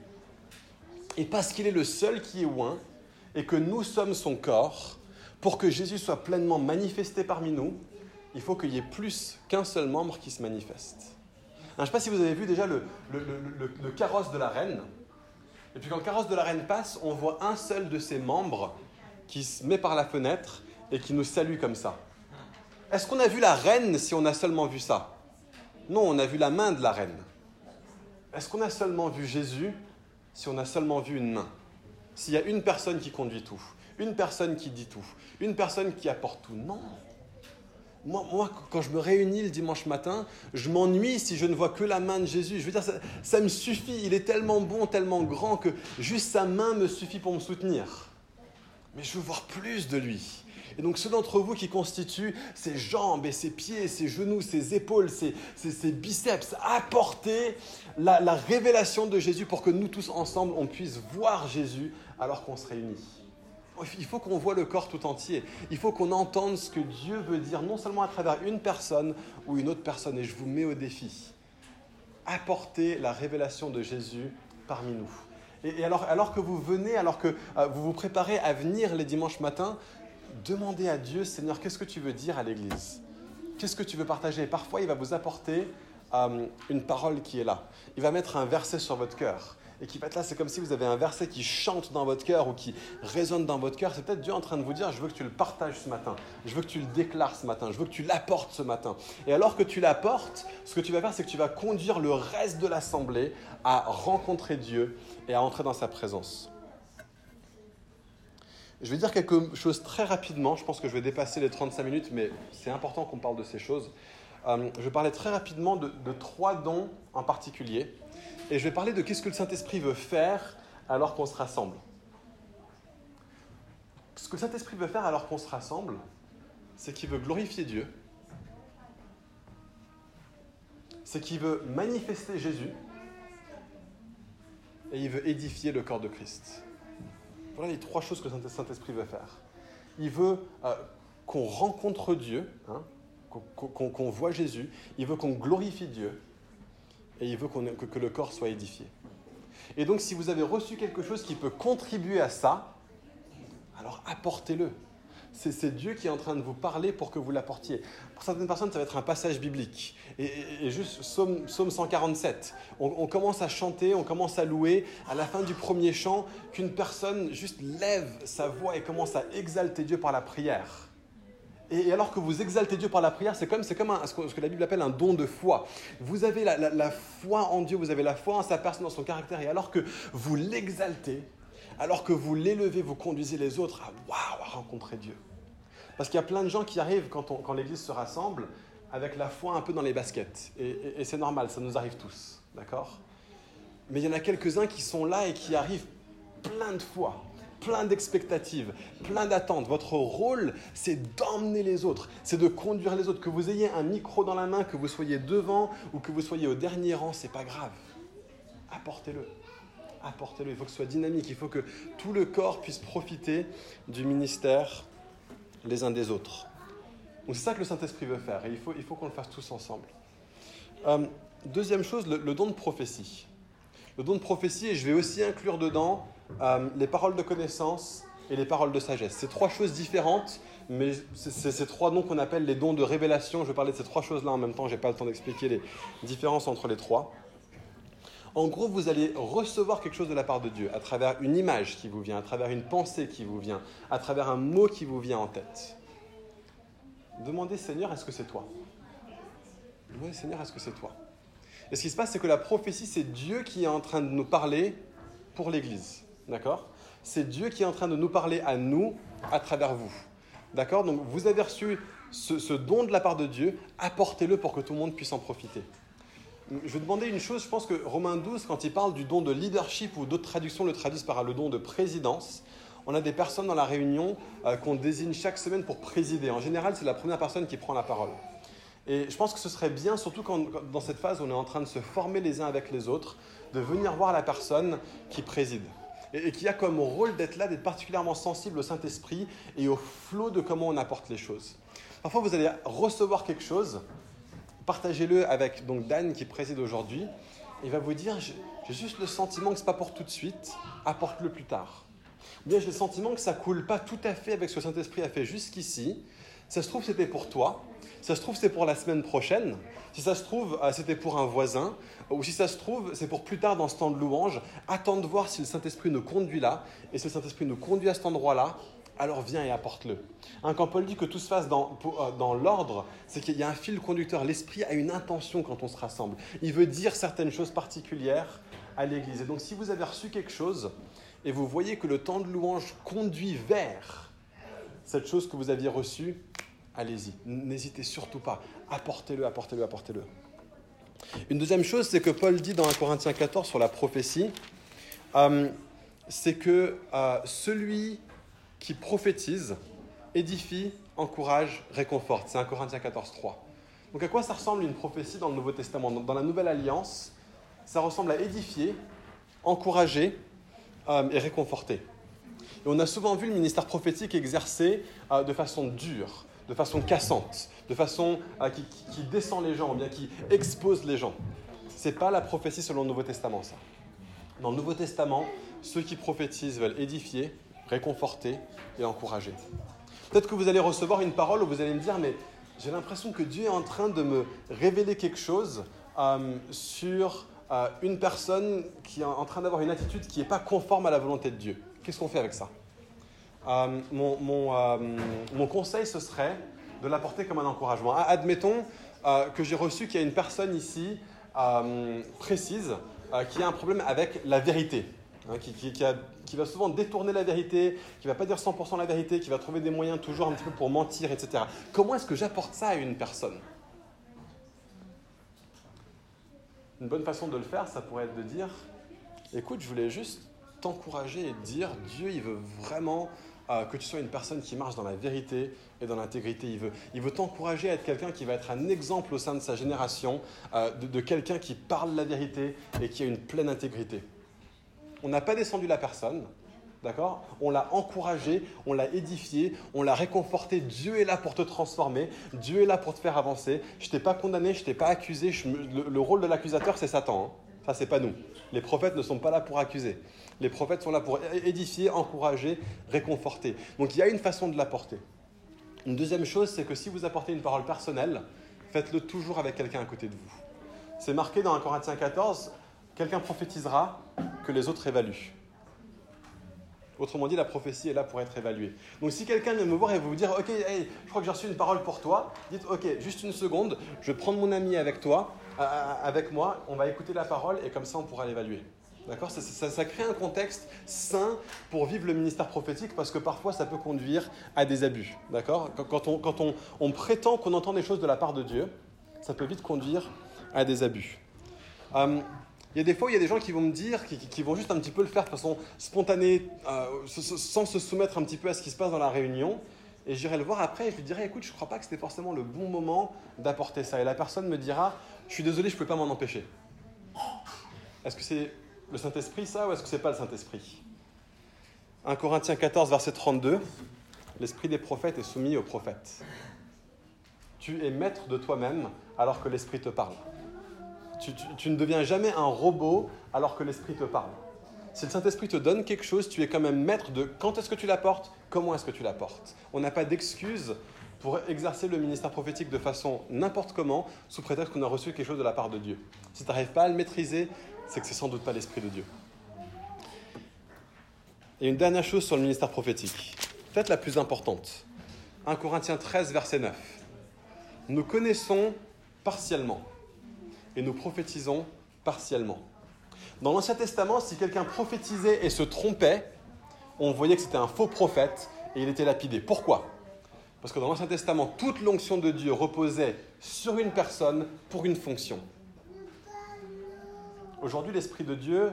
Et parce qu'il est le seul qui est oint, et que nous sommes son corps, pour que Jésus soit pleinement manifesté parmi nous, il faut qu'il y ait plus qu'un seul membre qui se manifeste. je ne sais pas si vous avez vu déjà le, le, carrosse de la reine. Et puis quand le carrosse de la reine passe, on voit un seul de ses membres qui se met par la fenêtre et qui nous salue comme ça. Est-ce qu'on a vu la reine si on a seulement vu ça? Non, on a vu la main de la reine. Est-ce qu'on a seulement vu Jésus si on a seulement vu une main? S'il y a une personne qui conduit tout, une personne qui dit tout, une personne qui apporte tout Non. Moi, moi, quand je me réunis le dimanche matin, je m'ennuie si je ne vois que la main de Jésus. Je veux dire, ça, ça, me suffit. Il est tellement bon, tellement grand que juste sa main me suffit pour me soutenir. Mais je veux voir plus de lui. Et donc ceux d'entre vous qui constituent ses jambes et ses pieds, ses genoux, ses épaules, ses, biceps, apportez la, la révélation de Jésus pour que nous tous ensemble, on puisse voir Jésus alors qu'on se réunit. Il faut qu'on voit le corps tout entier. Il faut qu'on entende ce que Dieu veut dire, non seulement à travers une personne ou une autre personne. Et je vous mets au défi. Apportez la révélation de Jésus parmi nous. Et, alors, alors, que vous venez, alors que euh, vous vous préparez à venir les dimanches matins, demandez à Dieu, Seigneur, qu'est-ce que tu veux dire à l'Église? Qu'est-ce que tu veux partager? Parfois, il va vous apporter euh, une parole qui est là. Il va mettre un verset sur votre cœur et qui va être là. C'est comme si vous avez un verset qui chante dans votre cœur ou qui résonne dans votre cœur. C'est peut-être Dieu en train de vous dire, je veux que tu le partages ce matin. Je veux que tu le déclares ce matin. Je veux que tu l'apportes ce matin. Et alors que tu l'apportes, ce que tu vas faire, c'est que tu vas conduire le reste de l'assemblée à rencontrer Dieu et à entrer dans sa présence. Je vais dire quelque chose très rapidement. Je pense que je vais dépasser les 35 minutes, mais c'est important qu'on parle de ces choses. Euh, je vais parler très rapidement de, trois dons en particulier. Et je vais parler de qu'est-ce que le Saint-Esprit veut faire alors qu'on se rassemble. Ce que le Saint-Esprit veut faire alors qu'on se rassemble, c'est qu'il veut glorifier Dieu. C'est qu'il veut manifester Jésus. Et il veut édifier le corps de Christ. Voilà les trois choses que le Saint-Esprit veut faire. Il veut euh, qu'on rencontre Dieu, hein, qu'on voit Jésus, il veut qu'on glorifie Dieu, et il veut que, que le corps soit édifié. Et donc si vous avez reçu quelque chose qui peut contribuer à ça, alors apportez-le. C'est Dieu qui est en train de vous parler pour que vous l'apportiez. Pour certaines personnes, ça va être un passage biblique. Et, juste psaume, 147. On, commence à chanter, on commence à louer. À la fin du premier chant, qu'une personne juste lève sa voix et commence à exalter Dieu par la prière. Et alors que vous exaltez Dieu par la prière, c'est comme, comme ce, que, la Bible appelle un don de foi. Vous avez la, la foi en Dieu, vous avez la foi en sa personne, dans son caractère. Et alors que vous l'exaltez, alors que vous l'élevez, vous conduisez les autres à à rencontrer Dieu. Parce qu'il y a plein de gens qui arrivent quand, l'Église se rassemble avec la foi un peu dans les baskets. Et, c'est normal, ça nous arrive tous, d'accord? Mais il y en a quelques-uns qui sont là et qui arrivent plein de foi, plein d'expectatives, plein d'attentes. Votre rôle, c'est d'emmener les autres, c'est de conduire les autres. Que vous ayez un micro dans la main, que vous soyez devant ou que vous soyez au dernier rang, c'est pas grave. Apportez-le apportez-le. Il faut que ce soit dynamique. Il faut que tout le corps puisse profiter du ministère les uns des autres. Donc c'est ça que le Saint-Esprit veut faire. Et il faut, qu'on le fasse tous ensemble. Euh, deuxième chose, le, don de prophétie. Le don de prophétie, et je vais aussi inclure dedans euh, les paroles de connaissance et les paroles de sagesse. C'est trois choses différentes, mais c'est ces trois dons qu'on appelle les dons de révélation. Je vais parler de ces trois choses-là en même temps, je n'ai pas le temps d'expliquer les différences entre les trois. En gros, vous allez recevoir quelque chose de la part de Dieu à travers une image qui vous vient, à travers une pensée qui vous vient, à travers un mot qui vous vient en tête. Demandez Seigneur, est-ce que c'est toi? Demandez Seigneur, est-ce que c'est toi? Et ce qui se passe, c'est que la prophétie, c'est Dieu qui est en train de nous parler pour l'Église. D'accord? C'est Dieu qui est en train de nous parler à nous à travers vous. D'accord? Donc vous avez reçu ce, ce, don de la part de Dieu, apportez-le pour que tout le monde puisse en profiter. Je vais demander une chose, je pense que Romains 12, quand il parle du don de leadership ou d'autres traductions le traduisent par le don de présidence, on a des personnes dans la réunion euh, qu'on désigne chaque semaine pour présider. En général, c'est la première personne qui prend la parole. Et je pense que ce serait bien, surtout quand, dans cette phase où on est en train de se former les uns avec les autres, de venir voir la personne qui préside et, qui a comme rôle d'être là, d'être particulièrement sensible au Saint-Esprit et au flot de comment on apporte les choses. Parfois, vous allez recevoir quelque chose, partagez-le avec donc Dan qui préside aujourd'hui. Il va vous dire J'ai juste le sentiment que ce n'est pas pour tout de suite, apporte-le plus tard. Ou bien j'ai le sentiment que ça coule pas tout à fait avec ce que Saint-Esprit a fait jusqu'ici. Ça se trouve, c'était pour toi. Ça se trouve, c'est pour la semaine prochaine. Si ça se trouve, euh, c'était pour un voisin. Ou si ça se trouve, c'est pour plus tard dans ce temps de louange. Attends de voir si le Saint-Esprit nous conduit là. Et si le Saint-Esprit nous conduit à cet endroit-là, alors viens et apporte-le. Hein, quand Paul dit que tout se fasse dans, euh, dans l'ordre, c'est qu'il y a un fil conducteur. L'Esprit a une intention quand on se rassemble. Il veut dire certaines choses particulières à l'Église. Et donc si vous avez reçu quelque chose et vous voyez que le temps de louange conduit vers cette chose que vous aviez reçue, allez-y. N'hésitez surtout pas. Apportez-le, apportez-le, apportez-le. Une deuxième chose, c'est que Paul dit dans 1 Corinthiens 14 sur la prophétie, euh, c'est que euh, celui qui prophétise, édifie, encourage, réconforte. C'est 1 Corinthiens 14, 3. Donc à quoi ça ressemble une prophétie dans le Nouveau Testament Dans la Nouvelle Alliance, ça ressemble à édifier, encourager euh, et réconforter. Et on a souvent vu le ministère prophétique exercer euh, de façon dure, de façon cassante, de façon euh, qui, descend les gens, ou bien qui expose les gens. Ce n'est pas la prophétie selon le Nouveau Testament, ça. Dans le Nouveau Testament, ceux qui prophétisent veulent édifier, réconforter et encourager. Peut-être que vous allez recevoir une parole où vous allez me dire, mais j'ai l'impression que Dieu est en train de me révéler quelque chose euh, sur euh, une personne qui est en train d'avoir une attitude qui n'est pas conforme à la volonté de Dieu. Qu'est-ce qu'on fait avec ça? Euh, mon, mon, conseil, ce serait de l'apporter comme un encouragement. Admettons euh, que j'ai reçu qu'il y a une personne ici précise qui a un problème avec la vérité. Hein, qui, va souvent détourner la vérité, qui va pas dire 100% la vérité, qui va trouver des moyens toujours un petit peu pour mentir, etc. Comment est-ce que j'apporte ça à une personne? Une bonne façon de le faire, ça pourrait être de dire, écoute, je voulais juste t'encourager et dire, Dieu, il veut vraiment euh, que tu sois une personne qui marche dans la vérité et dans l'intégrité. Il veut, il veut t'encourager à être quelqu'un qui va être un exemple au sein de sa génération, euh, de quelqu'un qui parle la vérité et qui a une pleine intégrité. On n'a pas descendu la personne, D'accord? On l'a encouragé, on l'a édifié, on l'a réconforté. Dieu est là pour te transformer, Dieu est là pour te faire avancer. Je t'ai pas condamné, je t'ai pas accusé. Le, rôle de l'accusateur, c'est Satan. Hein. Ça, c'est pas nous. Les prophètes ne sont pas là pour accuser. Les prophètes sont là pour édifier, encourager, réconforter. Donc il y a une façon de l'apporter. Une deuxième chose, c'est que si vous apportez une parole personnelle, faites-le toujours avec quelqu'un à côté de vous. C'est marqué dans 1 Corinthiens 14, quelqu'un prophétisera que les autres évaluent. Autrement dit, la prophétie est là pour être évaluée. Donc si quelqu'un vient me voir et vous dire, ok, je crois que j'ai reçu une parole pour toi, dites, ok, juste une seconde, je vais prendre mon ami avec toi, euh, avec moi, on va écouter la parole et comme ça on pourra l'évaluer. D'accord? Ça, ça, ça, crée un contexte sain pour vivre le ministère prophétique parce que parfois ça peut conduire à des abus. D'accord? Quand, on, quand on, on prétend qu'on entend des choses de la part de Dieu, ça peut vite conduire à des abus. Euh, il y a des fois où il y a des gens qui vont me dire, qui, qui vont juste un petit peu le faire de façon spontanée, euh, sans se soumettre un petit peu à ce qui se passe dans la réunion. Et j'irai le voir après et je lui dirai, écoute, je ne crois pas que c'était forcément le bon moment d'apporter ça. Et la personne me dira, je suis désolé, je ne peux pas m'en empêcher. Est-ce que c'est le Saint-Esprit ça ou est-ce que c'est pas le Saint-Esprit? 1 Corinthiens 14, verset 32, l'esprit des prophètes est soumis aux prophètes. Tu es maître de toi-même alors que l'esprit te parle. Tu, ne deviens jamais un robot alors que l'esprit te parle. Si le Saint-Esprit te donne quelque chose, tu es quand même maître de quand est-ce que tu l'apportes, comment est-ce que tu l'apportes. On n'a pas d'excuse pour exercer le ministère prophétique de façon n'importe comment, sous prétexte qu'on a reçu quelque chose de la part de Dieu. Si tu n'arrives pas à le maîtriser, c'est que c'est sans doute pas l'Esprit de Dieu. Et une dernière chose sur le ministère prophétique, peut-être la plus importante. 1 Corinthiens 13, verset 9. Nous connaissons partiellement et nous prophétisons partiellement. Dans l'Ancien Testament, si quelqu'un prophétisait et se trompait, on voyait que c'était un faux prophète et il était lapidé. Pourquoi? Parce que dans l'Ancien Testament, toute l'onction de Dieu reposait sur une personne pour une fonction. Aujourd'hui, l'Esprit de Dieu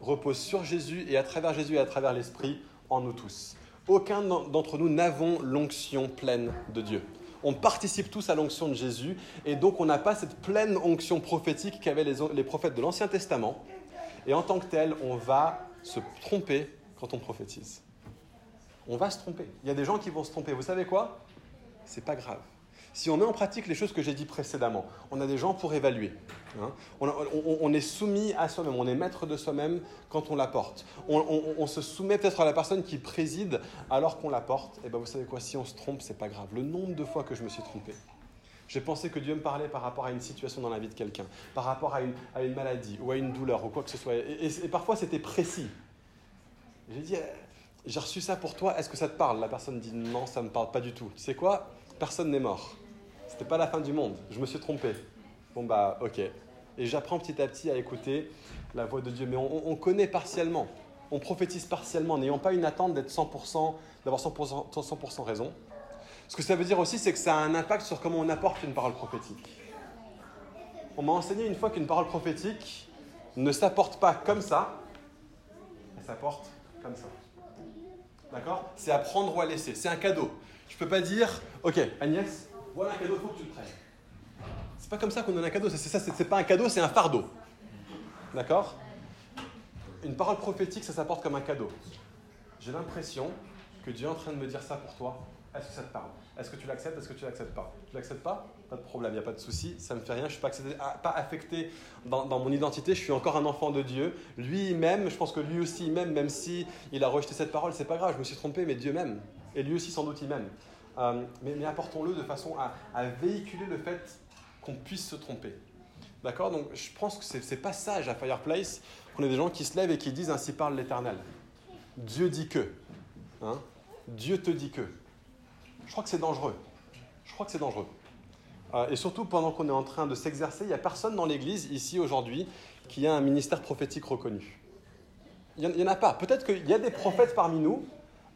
repose sur Jésus et à travers Jésus et à travers l'Esprit en nous tous. Aucun d'entre nous n'avons l'onction pleine de Dieu. On participe tous à l'onction de Jésus et donc on n'a pas cette pleine onction prophétique qu'avaient les, les prophètes de l'Ancien Testament. Et en tant que tel, on va se tromper quand on prophétise. On va se tromper. Il y a des gens qui vont se tromper. Vous savez quoi? C'est pas grave. Si on met en pratique les choses que j'ai dit précédemment, on a des gens pour évaluer. Hein. On, est soumis à soi-même, on est maître de soi-même quand on l'apporte. On, se soumet peut-être à la personne qui préside alors qu'on l'apporte. Et bien vous savez quoi, si on se trompe, c'est pas grave. Le nombre de fois que je me suis trompé. J'ai pensé que Dieu me parlait par rapport à une situation dans la vie de quelqu'un, par rapport à une, maladie ou à une douleur ou quoi que ce soit. Et, et parfois c'était précis. J'ai dit, j'ai reçu ça pour toi, est-ce que ça te parle? La personne dit non, ça ne me parle pas du tout. Tu sais quoi? Personne n'est mort. C'était pas la fin du monde. Je me suis trompé. Bon, bah, ok. Et j'apprends petit à petit à écouter la voix de Dieu. Mais on, connaît partiellement. On prophétise partiellement, n'ayant pas une attente d'être 100%, d'avoir 100%, 100 raison. Ce que ça veut dire aussi, c'est que ça a un impact sur comment on apporte une parole prophétique. On m'a enseigné une fois qu'une parole prophétique ne s'apporte pas comme ça, elle s'apporte comme ça. D'accord? C'est à prendre ou à laisser. C'est un cadeau. Je ne peux pas dire, ok, Agnès, voilà un cadeau, il faut que tu le prennes. C'est pas comme ça qu'on donne un cadeau, c'est ça, c'est pas un cadeau, c'est un fardeau. D'accord? Une parole prophétique, ça s'apporte comme un cadeau. J'ai l'impression que Dieu est en train de me dire ça pour toi. Est-ce que ça te parle? Est-ce que tu l'acceptes? Est-ce que tu l'acceptes pas? Tu l'acceptes pas? Pas de problème, il n'y a pas de souci, ça me fait rien, je ne suis pas, pas affecté dans, dans, mon identité, je suis encore un enfant de Dieu. Lui même, je pense que lui aussi m'aime, même si il a rejeté cette parole, c'est pas grave, je me suis trompé, mais Dieu m'aime. Et lui aussi sans doute il m'aime. Euh, mais, apportons-le de façon à, véhiculer le fait qu'on puisse se tromper. D'accord? Donc je pense que c'est pas sage à Fireplace qu'on ait des gens qui se lèvent et qui disent ainsi parle l'Éternel. Dieu dit que. Hein? Dieu te dit que. Je crois que c'est dangereux. Je crois que c'est dangereux. Euh, et surtout pendant qu'on est en train de s'exercer, il n'y a personne dans l'Église ici aujourd'hui qui a un ministère prophétique reconnu. Il n'y en, a pas. Peut-être qu'il y a des prophètes parmi nous,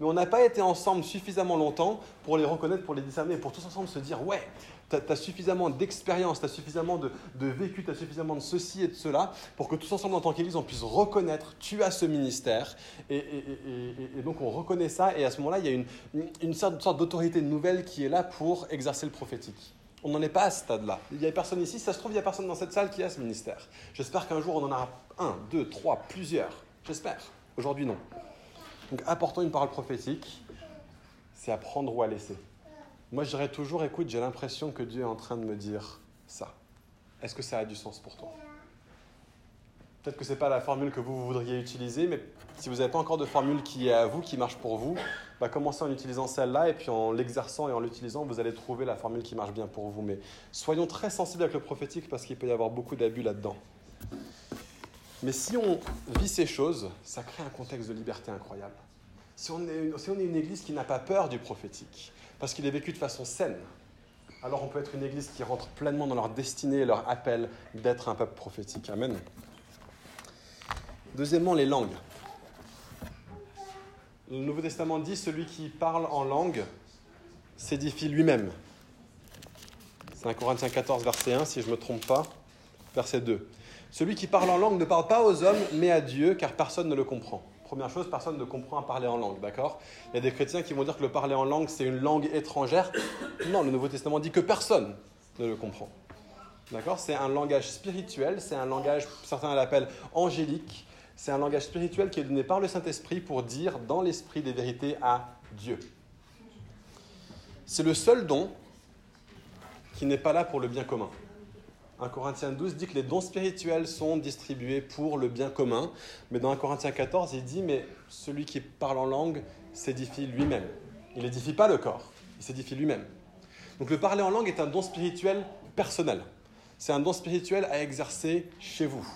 mais on n'a pas été ensemble suffisamment longtemps pour les reconnaître, pour les discerner, pour tous ensemble se dire ouais, tu as, suffisamment d'expérience, tu as suffisamment de, vécu, tu as suffisamment de ceci et de cela, pour que tous ensemble en tant qu'Église, on puisse reconnaître tu as ce ministère. Et, donc on reconnaît ça, et à ce moment-là, il y a une, une sorte, sorte d'autorité nouvelle qui est là pour exercer le prophétique. On n'en est pas à ce stade-là. Il n'y a personne ici, ça se trouve, il n'y a personne dans cette salle qui a ce ministère. J'espère qu'un jour on en aura un, deux, trois, plusieurs. J'espère. Aujourd'hui, non. Donc apportons une parole prophétique, c'est à prendre ou à laisser. Moi, je dirais toujours, écoute, j'ai l'impression que Dieu est en train de me dire ça. Est-ce que ça a du sens pour toi? Peut-être que ce n'est pas la formule que vous, voudriez utiliser, mais si vous n'avez pas encore de formule qui est à vous, qui marche pour vous, bah commencez en utilisant celle-là, et puis en l'exerçant et en l'utilisant, vous allez trouver la formule qui marche bien pour vous. Mais soyons très sensibles avec le prophétique, parce qu'il peut y avoir beaucoup d'abus là-dedans. Mais si on vit ces choses, ça crée un contexte de liberté incroyable. Si on est, une église qui n'a pas peur du prophétique, parce qu'il est vécu de façon saine, alors on peut être une église qui rentre pleinement dans leur destinée et leur appel d'être un peuple prophétique. Amen. Deuxièmement, les langues. Le Nouveau Testament dit celui qui parle en langue s'édifie lui-même. C'est 1 Corinthiens 14, verset 1, si je ne me trompe pas, verset 2. Celui qui parle en langue ne parle pas aux hommes, mais à Dieu, car personne ne le comprend. Première chose, personne ne comprend à parler en langue, d'accord? Il y a des chrétiens qui vont dire que le parler en langue, c'est une langue étrangère. Non, le Nouveau Testament dit que personne ne le comprend. D'accord? C'est un langage spirituel, c'est un langage, certains l'appellent angélique, c'est un langage spirituel qui est donné par le Saint-Esprit pour dire dans l'esprit des vérités à Dieu. C'est le seul don qui n'est pas là pour le bien commun. 1 Corinthiens 12 dit que les dons spirituels sont distribués pour le bien commun. Mais dans 1 Corinthiens 14, il dit, mais celui qui parle en langue s'édifie lui-même. Il n'édifie pas le corps, il s'édifie lui-même. Donc le parler en langue est un don spirituel personnel. C'est un don spirituel à exercer chez vous,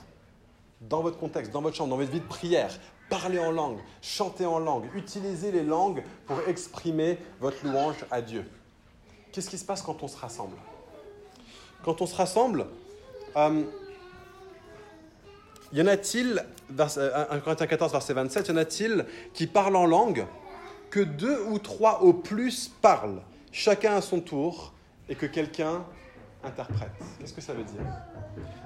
dans votre contexte, dans votre chambre, dans votre vie de prière, parlez en langue, chantez en langue, utilisez les langues pour exprimer votre louange à Dieu. Qu'est-ce qui se passe quand on se rassemble? Quand on se rassemble, euh, y en a-t-il, 1 euh, Corinthiens 14, verset 27, y en a-t-il qui parlent en langue que deux ou trois au plus parlent, chacun à son tour, et que quelqu'un interprète? Qu'est-ce que ça veut dire?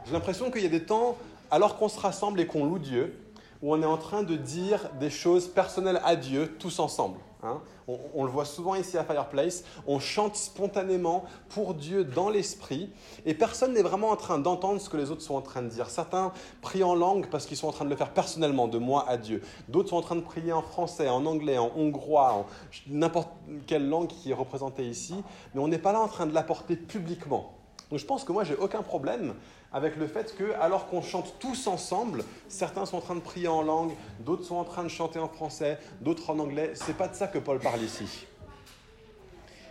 J'ai l'impression qu'il y a des temps, alors qu'on se rassemble et qu'on loue Dieu, où on est en train de dire des choses personnelles à Dieu tous ensemble. Hein. on, le voit souvent ici à Fireplace, on chante spontanément pour Dieu dans l'esprit et personne n'est vraiment en train d'entendre ce que les autres sont en train de dire. Certains prient en langue parce qu'ils sont en train de le faire personnellement, de moi à Dieu. D'autres sont en train de prier en français, en anglais, en hongrois, en n'importe quelle langue qui est représentée ici, mais on n'est pas là en train de l'apporter publiquement. Donc je pense que moi, j'ai aucun problème avec le fait que, alors qu'on chante tous ensemble, certains sont en train de prier en langue, d'autres sont en train de chanter en français, d'autres en anglais. C'est pas de ça que Paul parle ici.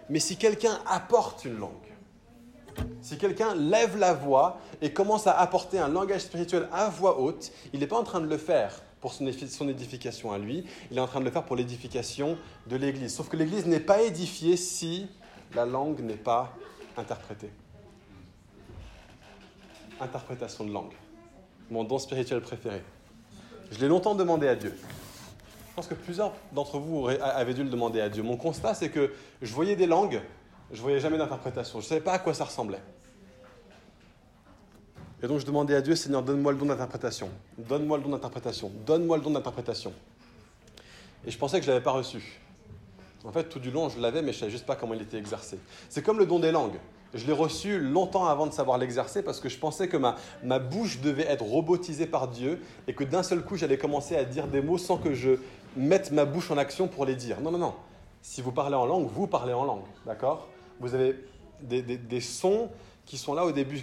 Mais si quelqu'un apporte une langue, si quelqu'un lève la voix et commence à apporter un langage spirituel à voix haute, il n'est pas en train de le faire pour son édification à lui, il est en train de le faire pour l'édification de l'Église. Sauf que l'Église n'est pas édifiée si la langue n'est pas interprétée interprétation de langue. Mon don spirituel préféré. Je l'ai longtemps demandé à Dieu. Je pense que plusieurs d'entre vous avaient dû le demander à Dieu. Mon constat, c'est que je voyais des langues, je voyais jamais d'interprétation. Je ne savais pas à quoi ça ressemblait. Et donc je demandais à Dieu, Seigneur, donne-moi le don d'interprétation. Donne-moi le don d'interprétation. Donne-moi le don d'interprétation. Et je pensais que je ne l'avais pas reçu. En fait, tout du long, je l'avais, mais je ne savais juste pas comment il était exercé. C'est comme le don des langues. Je l'ai reçu longtemps avant de savoir l'exercer parce que je pensais que ma, ma bouche devait être robotisée par Dieu et que d'un seul coup j'allais commencer à dire des mots sans que je mette ma bouche en action pour les dire. Non, non, non. Si vous parlez en langue, vous parlez en langue, d'accord? Vous avez des, des, des, sons qui sont là au début.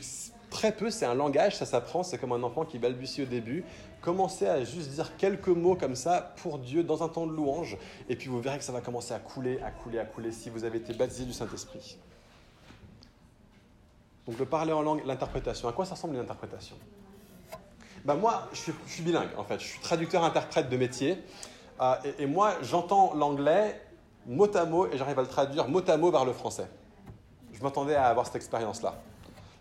Très peu, c'est un langage, ça s'apprend, c'est comme un enfant qui balbutie au début. Commencez à juste dire quelques mots comme ça pour Dieu dans un temps de louange, et puis vous verrez que ça va commencer à couler, à couler, à couler si vous avez été baptisé du Saint-Esprit. Donc le parler en langue, l'interprétation. À quoi ça ressemble une interprétation ben Moi, je suis, bilingue en fait. Je suis traducteur-interprète de métier. Euh, et, moi, j'entends l'anglais mot à mot et j'arrive à le traduire mot à mot vers le français. Je m'attendais à avoir cette expérience-là.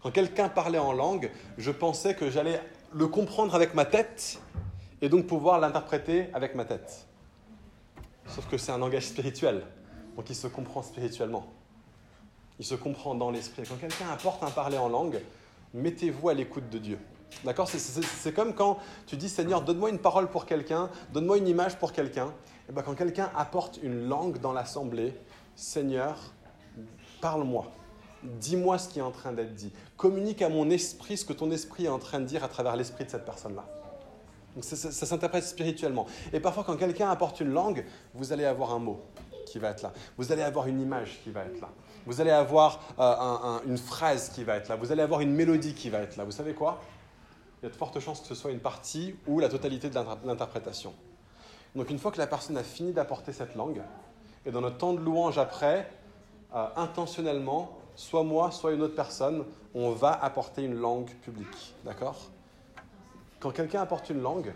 Quand quelqu'un parlait en langue, je pensais que j'allais le comprendre avec ma tête et donc pouvoir l'interpréter avec ma tête. Sauf que c'est un langage spirituel, donc il se comprend spirituellement. Il se comprend dans l'esprit. Quand quelqu'un apporte un parler en langue, mettez-vous à l'écoute de Dieu. D'accord C'est comme quand tu dis Seigneur, donne-moi une parole pour quelqu'un, donne-moi une image pour quelqu'un. Et bien quand quelqu'un apporte une langue dans l'assemblée, Seigneur, parle-moi. Dis-moi ce qui est en train d'être dit. Communique à mon esprit ce que ton esprit est en train de dire à travers l'esprit de cette personne-là. ça s'interprète spirituellement. Et parfois, quand quelqu'un apporte une langue, vous allez avoir un mot qui va être là. Vous allez avoir une image qui va être là. Vous allez avoir euh, une phrase qui va être là. Vous allez avoir une mélodie qui va être là. Vous savez quoi? Il y a de fortes chances que ce soit une partie ou la totalité de l'interprétation. Donc une fois que la personne a fini d'apporter cette langue, et dans notre temps de louange après, euh, intentionnellement, soit moi, soit une autre personne, on va apporter une langue publique. D'accord? Quand quelqu'un apporte une langue,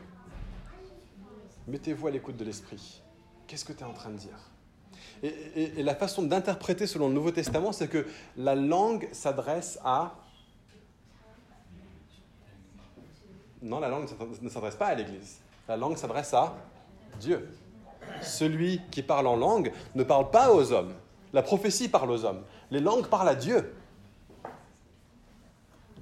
mettez-vous à l'écoute de l'esprit. Qu'est-ce que tu es en train de dire? Et, la façon d'interpréter selon le Nouveau Testament, c'est que la langue s'adresse à... Non, la langue ne s'adresse pas à l'Église. La langue s'adresse à Dieu. Celui qui parle en langue ne parle pas aux hommes. La prophétie parle aux hommes. Les langues parlent à Dieu.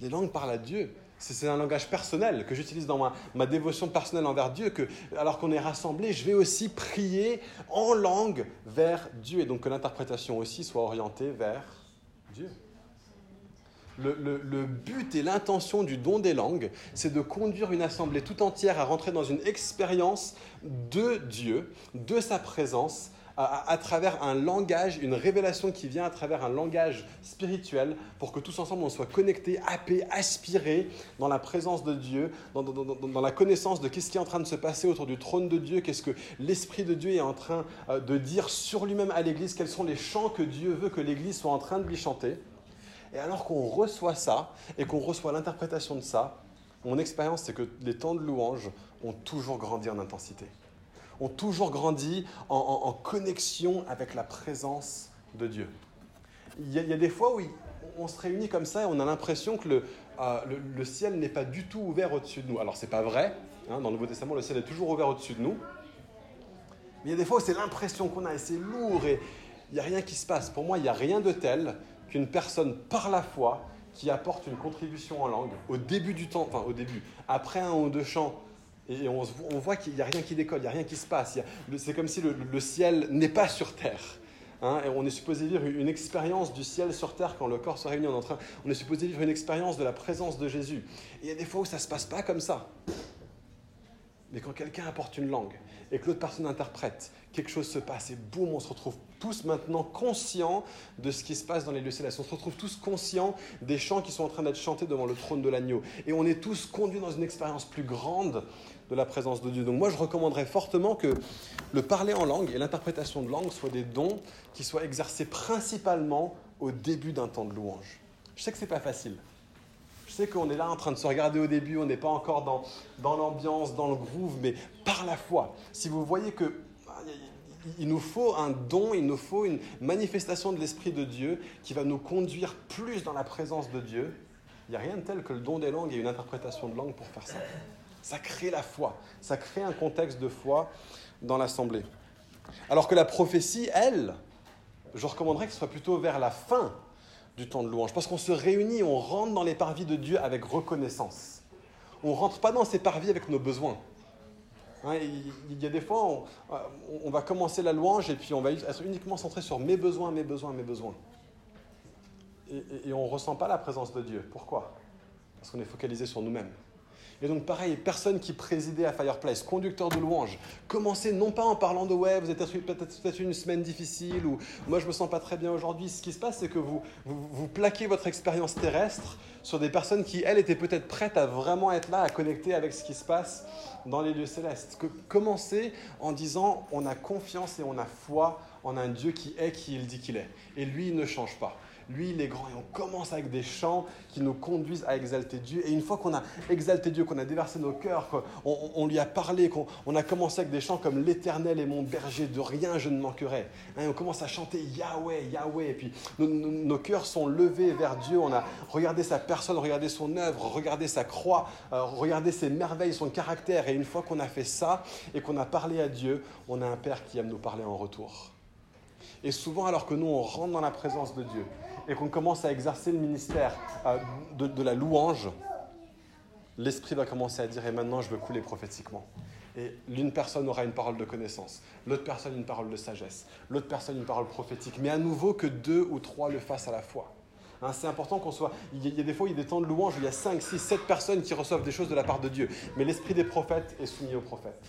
Les langues parlent à Dieu. C'est un langage personnel que j'utilise dans ma, dévotion personnelle envers Dieu, que alors qu'on est rassemblés, je vais aussi prier en langue vers Dieu, et donc que l'interprétation aussi soit orientée vers Dieu. le but et l'intention du don des langues, c'est de conduire une assemblée tout entière à rentrer dans une expérience de Dieu, de sa présence, à, travers un langage, une révélation qui vient à travers un langage spirituel pour que tous ensemble on soit connectés, happés, aspirés dans la présence de Dieu, dans, dans, la connaissance de qu'est-ce qui est en train de se passer autour du trône de Dieu, qu'est-ce que l'Esprit de Dieu est en train euh, de dire sur lui-même à l'Église, quels sont les chants que Dieu veut que l'Église soit en train de lui chanter. Et alors qu'on reçoit ça et qu'on reçoit l'interprétation de ça, mon expérience, c'est que les temps de louange ont toujours grandi en intensité, ont toujours grandi en, connexion avec la présence de Dieu. Il y, a, des fois où on se réunit comme ça et on a l'impression que le, euh, le, ciel n'est pas du tout ouvert au-dessus de nous. Alors c'est pas vrai, hein, dans le Nouveau Testament, le ciel est toujours ouvert au-dessus de nous. Mais il y a des fois où c'est l'impression qu'on a et c'est lourd et il n'y a rien qui se passe. Pour moi, il n'y a rien de tel qu'une personne par la foi qui apporte une contribution en langue au début du temps, enfin au début, après un ou deux chants, et on, voit qu'il n'y a rien qui décolle, il n'y a rien qui se passe. C'est comme si le, ciel n'est pas sur terre. Hein, on est supposé vivre une expérience du ciel sur terre quand le corps se réunit. On est, on est supposé vivre une expérience de la présence de Jésus. Et il y a des fois où ça ne se passe pas comme ça. Mais quand quelqu'un apporte une langue et que l'autre personne interprète, quelque chose se passe et boum, on se retrouve tous maintenant conscients de ce qui se passe dans les lieux célestes. On se retrouve tous conscients des chants qui sont en train d'être chantés devant le trône de l'agneau. Et on est tous conduits dans une expérience plus grande de la présence de Dieu. Donc moi, je recommanderais fortement que le parler en langue et l'interprétation de langue soient des dons qui soient exercés principalement au début d'un temps de louange. Je sais que ce n'est pas facile. Je sais qu'on est là en train de se regarder au début, on n'est pas encore dans, dans l'ambiance, dans le groove, mais par la foi, si vous voyez que ah, il nous faut un don, il nous faut une manifestation de l'Esprit de Dieu qui va nous conduire plus dans la présence de Dieu. Il n'y a rien de tel que le don des langues et une interprétation de langue pour faire ça. Ça crée la foi, ça crée un contexte de foi dans l'assemblée. Alors que la prophétie, elle, je recommanderais que ce soit plutôt vers la fin du temps de louange, parce qu'on se réunit, on rentre dans les parvis de Dieu avec reconnaissance. On ne rentre pas dans ces parvis avec nos besoins. Hein, il y a des fois, on, va commencer la louange et puis on va être uniquement centré sur mes besoins, mes besoins, mes besoins. Et, et on ne ressent pas la présence de Dieu. Pourquoi? Parce qu'on est focalisé sur nous-mêmes. Et donc pareil, personne qui présidait à Fireplace, conducteur de louange, commencez non pas en parlant de ouais, vous êtes peut-être une semaine difficile ou moi je me sens pas très bien aujourd'hui. Ce qui se passe, c'est que vous, vous, plaquez votre expérience terrestre sur des personnes qui, elles, étaient peut-être prêtes à vraiment être là, à connecter avec ce qui se passe dans les lieux célestes. Que, commencez en disant on a confiance et on a foi en un Dieu qui est qui il dit qu'il est. Et lui, il ne change pas lui il est grand. Et on commence avec des chants qui nous conduisent à exalter Dieu. Et une fois qu'on a exalté Dieu, qu'on a déversé nos cœurs, qu'on on lui a parlé, qu'on a commencé avec des chants comme L'Éternel est mon berger, de rien je ne manquerai. Hein, on commence à chanter Yahweh, Yahweh. Et puis nos, cœurs sont levés vers Dieu. On a regardé sa personne, regardé son œuvre, regardé sa croix, euh, regardé ses merveilles, son caractère. Et une fois qu'on a fait ça et qu'on a parlé à Dieu, on a un Père qui aime nous parler en retour. Et souvent, alors que nous, on rentre dans la présence de Dieu et qu'on commence à exercer le ministère euh, de, la louange, l'Esprit va commencer à dire, et maintenant, je veux couler prophétiquement. Et l'une personne aura une parole de connaissance, l'autre personne une parole de sagesse, l'autre personne une parole prophétique, mais à nouveau que deux ou trois le fassent à la fois. Hein, c'est important qu'on soit. Il y, a, des fois, il y a des temps de louange où il y a cinq, six, sept personnes qui reçoivent des choses de la part de Dieu. Mais l'esprit des prophètes est soumis aux prophètes.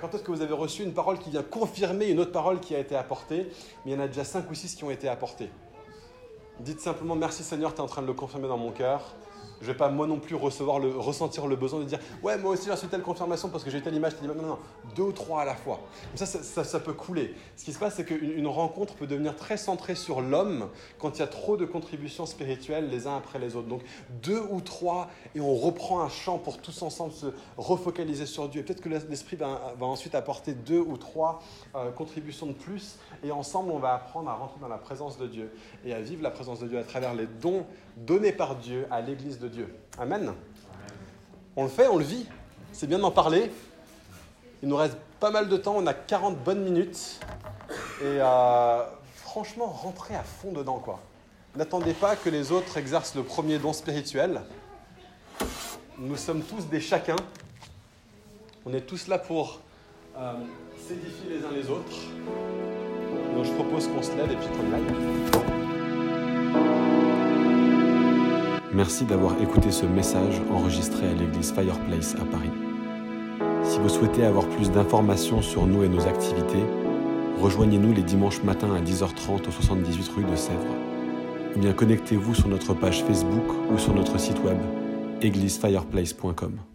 Quand est-ce que vous avez reçu une parole qui vient confirmer une autre parole qui a été apportée? Mais il y en a déjà cinq ou six qui ont été apportées. Dites simplement merci Seigneur, tu es en train de le confirmer dans mon cœur. Je ne vais pas moi non plus recevoir le, ressentir le besoin de dire Ouais, moi aussi j'ai reçu telle confirmation parce que j'ai telle image, telle image. Non, non, deux ou trois à la fois. ça ça, peut couler. Ce qui se passe, c'est qu'une rencontre peut devenir très centrée sur l'homme quand il y a trop de contributions spirituelles les uns après les autres. Donc deux ou trois et on reprend un chant pour tous ensemble se refocaliser sur Dieu. Peut-être que l'Esprit va, ensuite apporter deux ou trois euh, contributions de plus et ensemble on va apprendre à rentrer dans la présence de Dieu et à vivre la présence de Dieu à travers les dons donnés par Dieu à l'Église de Dieu. Amen. On le fait, on le vit. C'est bien d'en parler. Il nous reste pas mal de temps, on a 40 bonnes minutes. Et euh, franchement, rentrez à fond dedans, quoi. N'attendez pas que les autres exercent le premier don spirituel. Nous sommes tous des chacun. On est tous là pour euh, s'édifier les uns les autres. Je propose qu'on se lève et qu'on aille. Merci d'avoir écouté ce message enregistré à l'église Fireplace à Paris. Si vous souhaitez avoir plus d'informations sur nous et nos activités, rejoignez-nous les dimanches matins à 10h30 au 78 rue de Sèvres. Ou bien connectez-vous sur notre page Facebook ou sur notre site web églisefireplace.com.